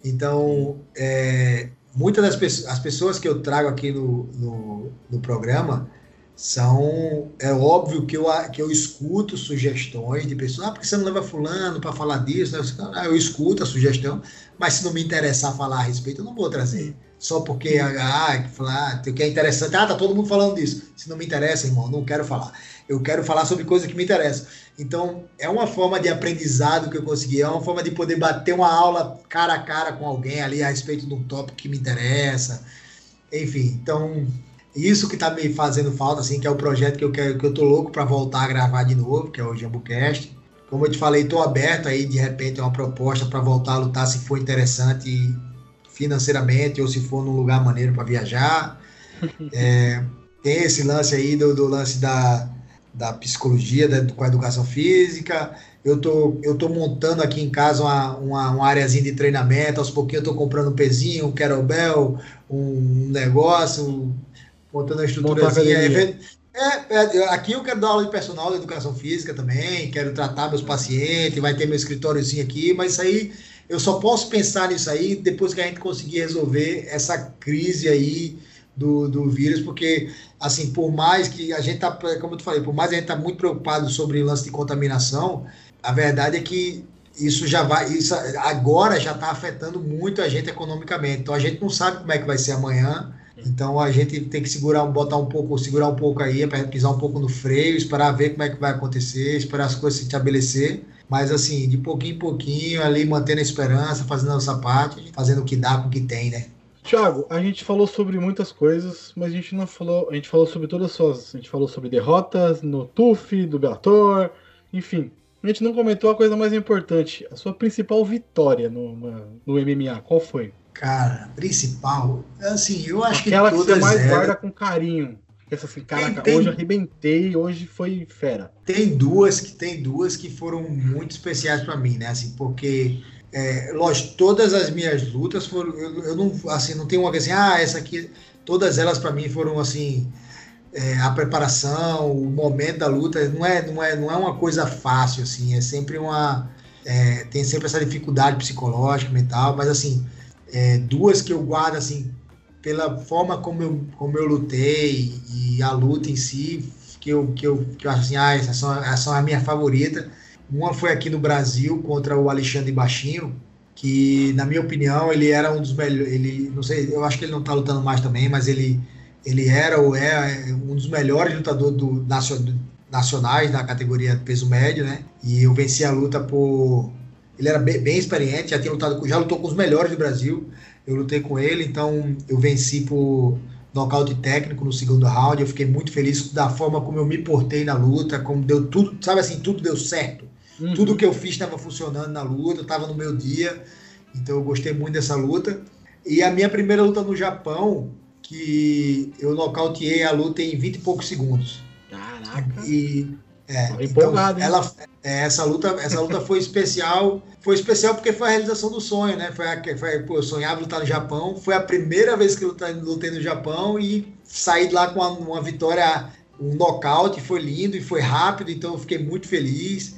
[SPEAKER 2] Então, é, muitas das pessoas, as pessoas que eu trago aqui no, no, no, programa são. É óbvio que eu, que eu escuto sugestões de pessoas. Ah, por que você não leva Fulano para falar disso? Ah, eu escuto a sugestão, mas se não me interessar falar a respeito, eu não vou trazer. Só porque ah, falar, ah, que é interessante. Ah, tá todo mundo falando disso. Se não me interessa, irmão, não quero falar. Eu quero falar sobre coisas que me interessam. Então, é uma forma de aprendizado que eu consegui, é uma forma de poder bater uma aula cara a cara com alguém ali a respeito de um tópico que me interessa. Enfim, então, isso que tá me fazendo falta, assim, que é o projeto que eu quero, que eu tô louco para voltar a gravar de novo, que é o JambuCast. Como eu te falei, tô aberto aí, de repente, é uma proposta para voltar a lutar se for interessante financeiramente ou se for num lugar maneiro para viajar. É, tem esse lance aí do, do lance da, da psicologia, da, com a educação física. Eu tô, eu tô montando aqui em casa uma, uma, uma areazinha de treinamento. Aos pouquinhos eu tô comprando um pezinho, um kettlebell, um negócio, montando uma estruturazinha. É, é, aqui eu quero dar aula de personal de educação física também, quero tratar meus pacientes, vai ter meu escritóriozinho aqui, mas isso aí eu só posso pensar nisso aí depois que a gente conseguir resolver essa crise aí do, do vírus, porque, assim, por mais que a gente tá, como eu te falei, por mais a gente tá muito preocupado sobre o lance de contaminação, a verdade é que isso já vai, isso agora já está afetando muito a gente economicamente. Então a gente não sabe como é que vai ser amanhã. Então a gente tem que segurar, botar um pouco, segurar um pouco aí, pisar um pouco no freio, esperar ver como é que vai acontecer, esperar as coisas se estabelecer. Mas assim, de pouquinho em pouquinho, ali mantendo a esperança, fazendo a nossa parte, fazendo o que dá com o que tem, né?
[SPEAKER 1] Tiago, a gente falou sobre muitas coisas, mas a gente não falou. A gente falou sobre todas as suas. A gente falou sobre derrotas no TUF, do Bellator, enfim. A gente não comentou a coisa mais importante. A sua principal vitória no, no MMA, qual foi?
[SPEAKER 2] Cara, principal, assim, eu acho
[SPEAKER 1] Aquela
[SPEAKER 2] que
[SPEAKER 1] todas que você mais eram... guarda com carinho. Essa assim, caraca, tem, hoje arrebentei, hoje foi fera.
[SPEAKER 2] Tem duas que tem duas que foram muito especiais para mim, né? Assim, porque é, lógico, todas as minhas lutas foram, eu, eu, não, assim, não tenho uma vez assim, ah, essa aqui, todas elas para mim foram assim, é, a preparação, o momento da luta, não é, não é, não é uma coisa fácil, assim, é sempre uma, é, tem sempre essa dificuldade psicológica, mental, mas assim, é, duas que eu guardo assim pela forma como eu, como eu lutei e a luta em si que eu, que eu, que eu acho assim, ah, essas são, são a minha favorita. Uma foi aqui no Brasil contra o Alexandre Baixinho, que na minha opinião ele era um dos melhores, ele não sei, eu acho que ele não está lutando mais também, mas ele ele era ou é um dos melhores lutadores do, nacionais na categoria peso médio, né? E eu venci a luta por ele era bem, bem, experiente, já tinha lutado, já lutou com os melhores do Brasil. Eu lutei com ele, então eu venci por nocaute técnico no segundo round. Eu fiquei muito feliz da forma como eu me portei na luta, como deu tudo, sabe assim, tudo deu certo. Uhum. Tudo que eu fiz estava funcionando na luta, estava no meu dia. Então eu gostei muito dessa luta. E a minha primeira luta no Japão, que eu nocauteei a luta em 20 e poucos segundos.
[SPEAKER 1] Caraca!
[SPEAKER 2] E é, então, ela, é, essa luta, essa luta foi especial. Foi especial porque foi a realização do sonho, né? Foi, a, foi pô, eu sonhava lutar no Japão. Foi a primeira vez que eu lutei, no Japão e saí lá com uma, uma, vitória, um nocaute. Foi lindo e foi rápido, então eu fiquei muito feliz.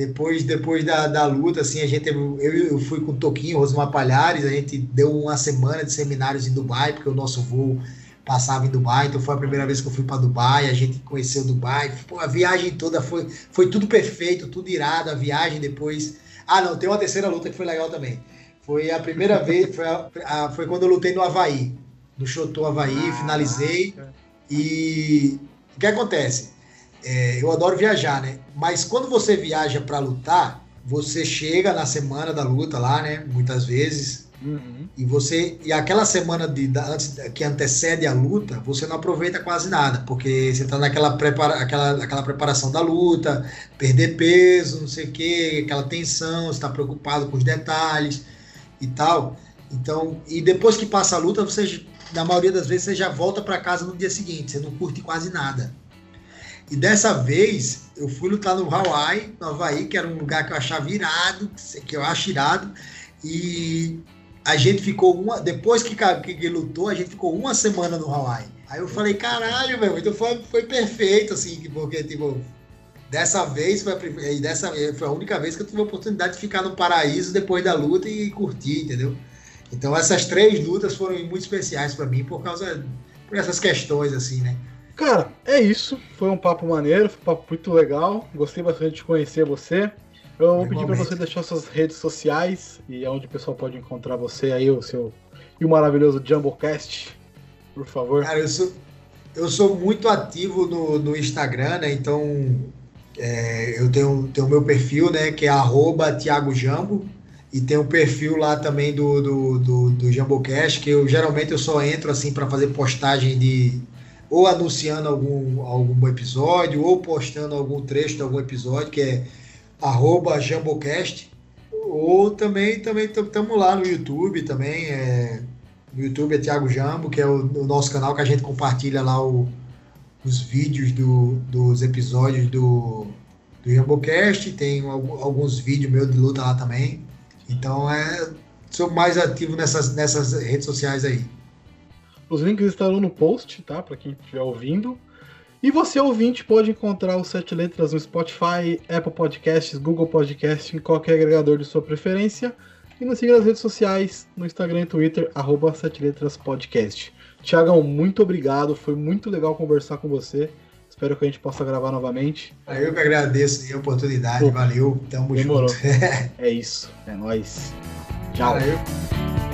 [SPEAKER 2] Depois, depois da, da luta, assim, a gente eu, eu fui com o Toquinho, Rosmar Palhares, a gente deu uma semana de seminários em Dubai, porque o nosso voo passava em Dubai, então foi a primeira vez que eu fui para Dubai, a gente conheceu Dubai, pô, a viagem toda foi, foi tudo perfeito, tudo irado, a viagem depois. Ah, não, tem uma terceira luta que foi legal também. Foi a primeira vez, foi, a, a, foi quando eu lutei no Havaí, no Chotô Havaí, ah, finalizei. E o que acontece? É, eu adoro viajar, né? Mas quando você viaja para lutar, você chega na semana da luta lá, né? Muitas vezes, Uhum. E você e aquela semana de, da, antes que antecede a luta, você não aproveita quase nada, porque você está naquela prepara, aquela, aquela preparação da luta, perder peso, não sei o que, aquela tensão, está preocupado com os detalhes e tal. Então, e depois que passa a luta, você na maioria das vezes você já volta para casa no dia seguinte, você não curte quase nada. E dessa vez eu fui lutar no Hawaii, no Havaí, que era um lugar que eu achava irado, que eu acho irado. E a gente ficou uma. Depois que, que, que lutou, a gente ficou uma semana no Hawaii. Aí eu falei, caralho, meu, então foi, foi perfeito, assim, porque, tipo, dessa vez foi a, primeira, dessa, foi a única vez que eu tive a oportunidade de ficar no paraíso depois da luta e curtir, entendeu? Então essas três lutas foram muito especiais para mim por causa por essas questões, assim, né?
[SPEAKER 1] Cara, é isso. Foi um papo maneiro, foi um papo muito legal. Gostei bastante de conhecer você. Eu vou pedir para você deixar suas redes sociais e onde o pessoal pode encontrar você aí, o seu e o maravilhoso Jumbocast, por favor.
[SPEAKER 2] Cara, eu sou, eu sou muito ativo no, no Instagram, né? Então é, eu tenho, tenho o meu perfil, né? Que é arroba Thiago Jambo. E tem o perfil lá também do, do, do, do Jambocast, que eu geralmente eu só entro assim para fazer postagem de ou anunciando algum, algum episódio, ou postando algum trecho de algum episódio, que é arroba Jambocast, ou também também estamos lá no YouTube também, é, no YouTube é Thiago Jambo, que é o, o nosso canal que a gente compartilha lá o, os vídeos do, dos episódios do, do Jambocast, tem alguns vídeos meus de luta lá também, então é, sou mais ativo nessas, nessas redes sociais aí.
[SPEAKER 1] Os links estarão no post, tá? Para quem estiver ouvindo. E você, ouvinte, pode encontrar os Sete Letras no Spotify, Apple Podcasts, Google Podcasts, em qualquer agregador de sua preferência. E nos siga nas redes sociais, no Instagram e Twitter, arroba Sete Letras Podcast. Tiagão, muito obrigado. Foi muito legal conversar com você. Espero que a gente possa gravar novamente.
[SPEAKER 2] Eu que agradeço a oportunidade. Pô, Valeu. Tamo demorou. junto.
[SPEAKER 1] é isso. É nóis. Tchau. Valeu.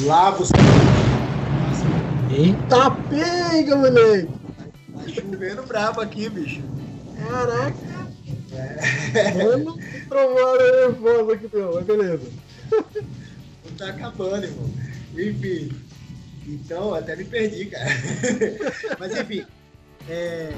[SPEAKER 2] Lá você.
[SPEAKER 1] Eita pega, moleque!
[SPEAKER 2] Tá chovendo brabo aqui, bicho.
[SPEAKER 1] Caraca! É. Mano, nervosa aqui, meu, mas beleza.
[SPEAKER 2] Tá acabando, irmão. Enfim. Então, até me perdi, cara. Mas enfim. É,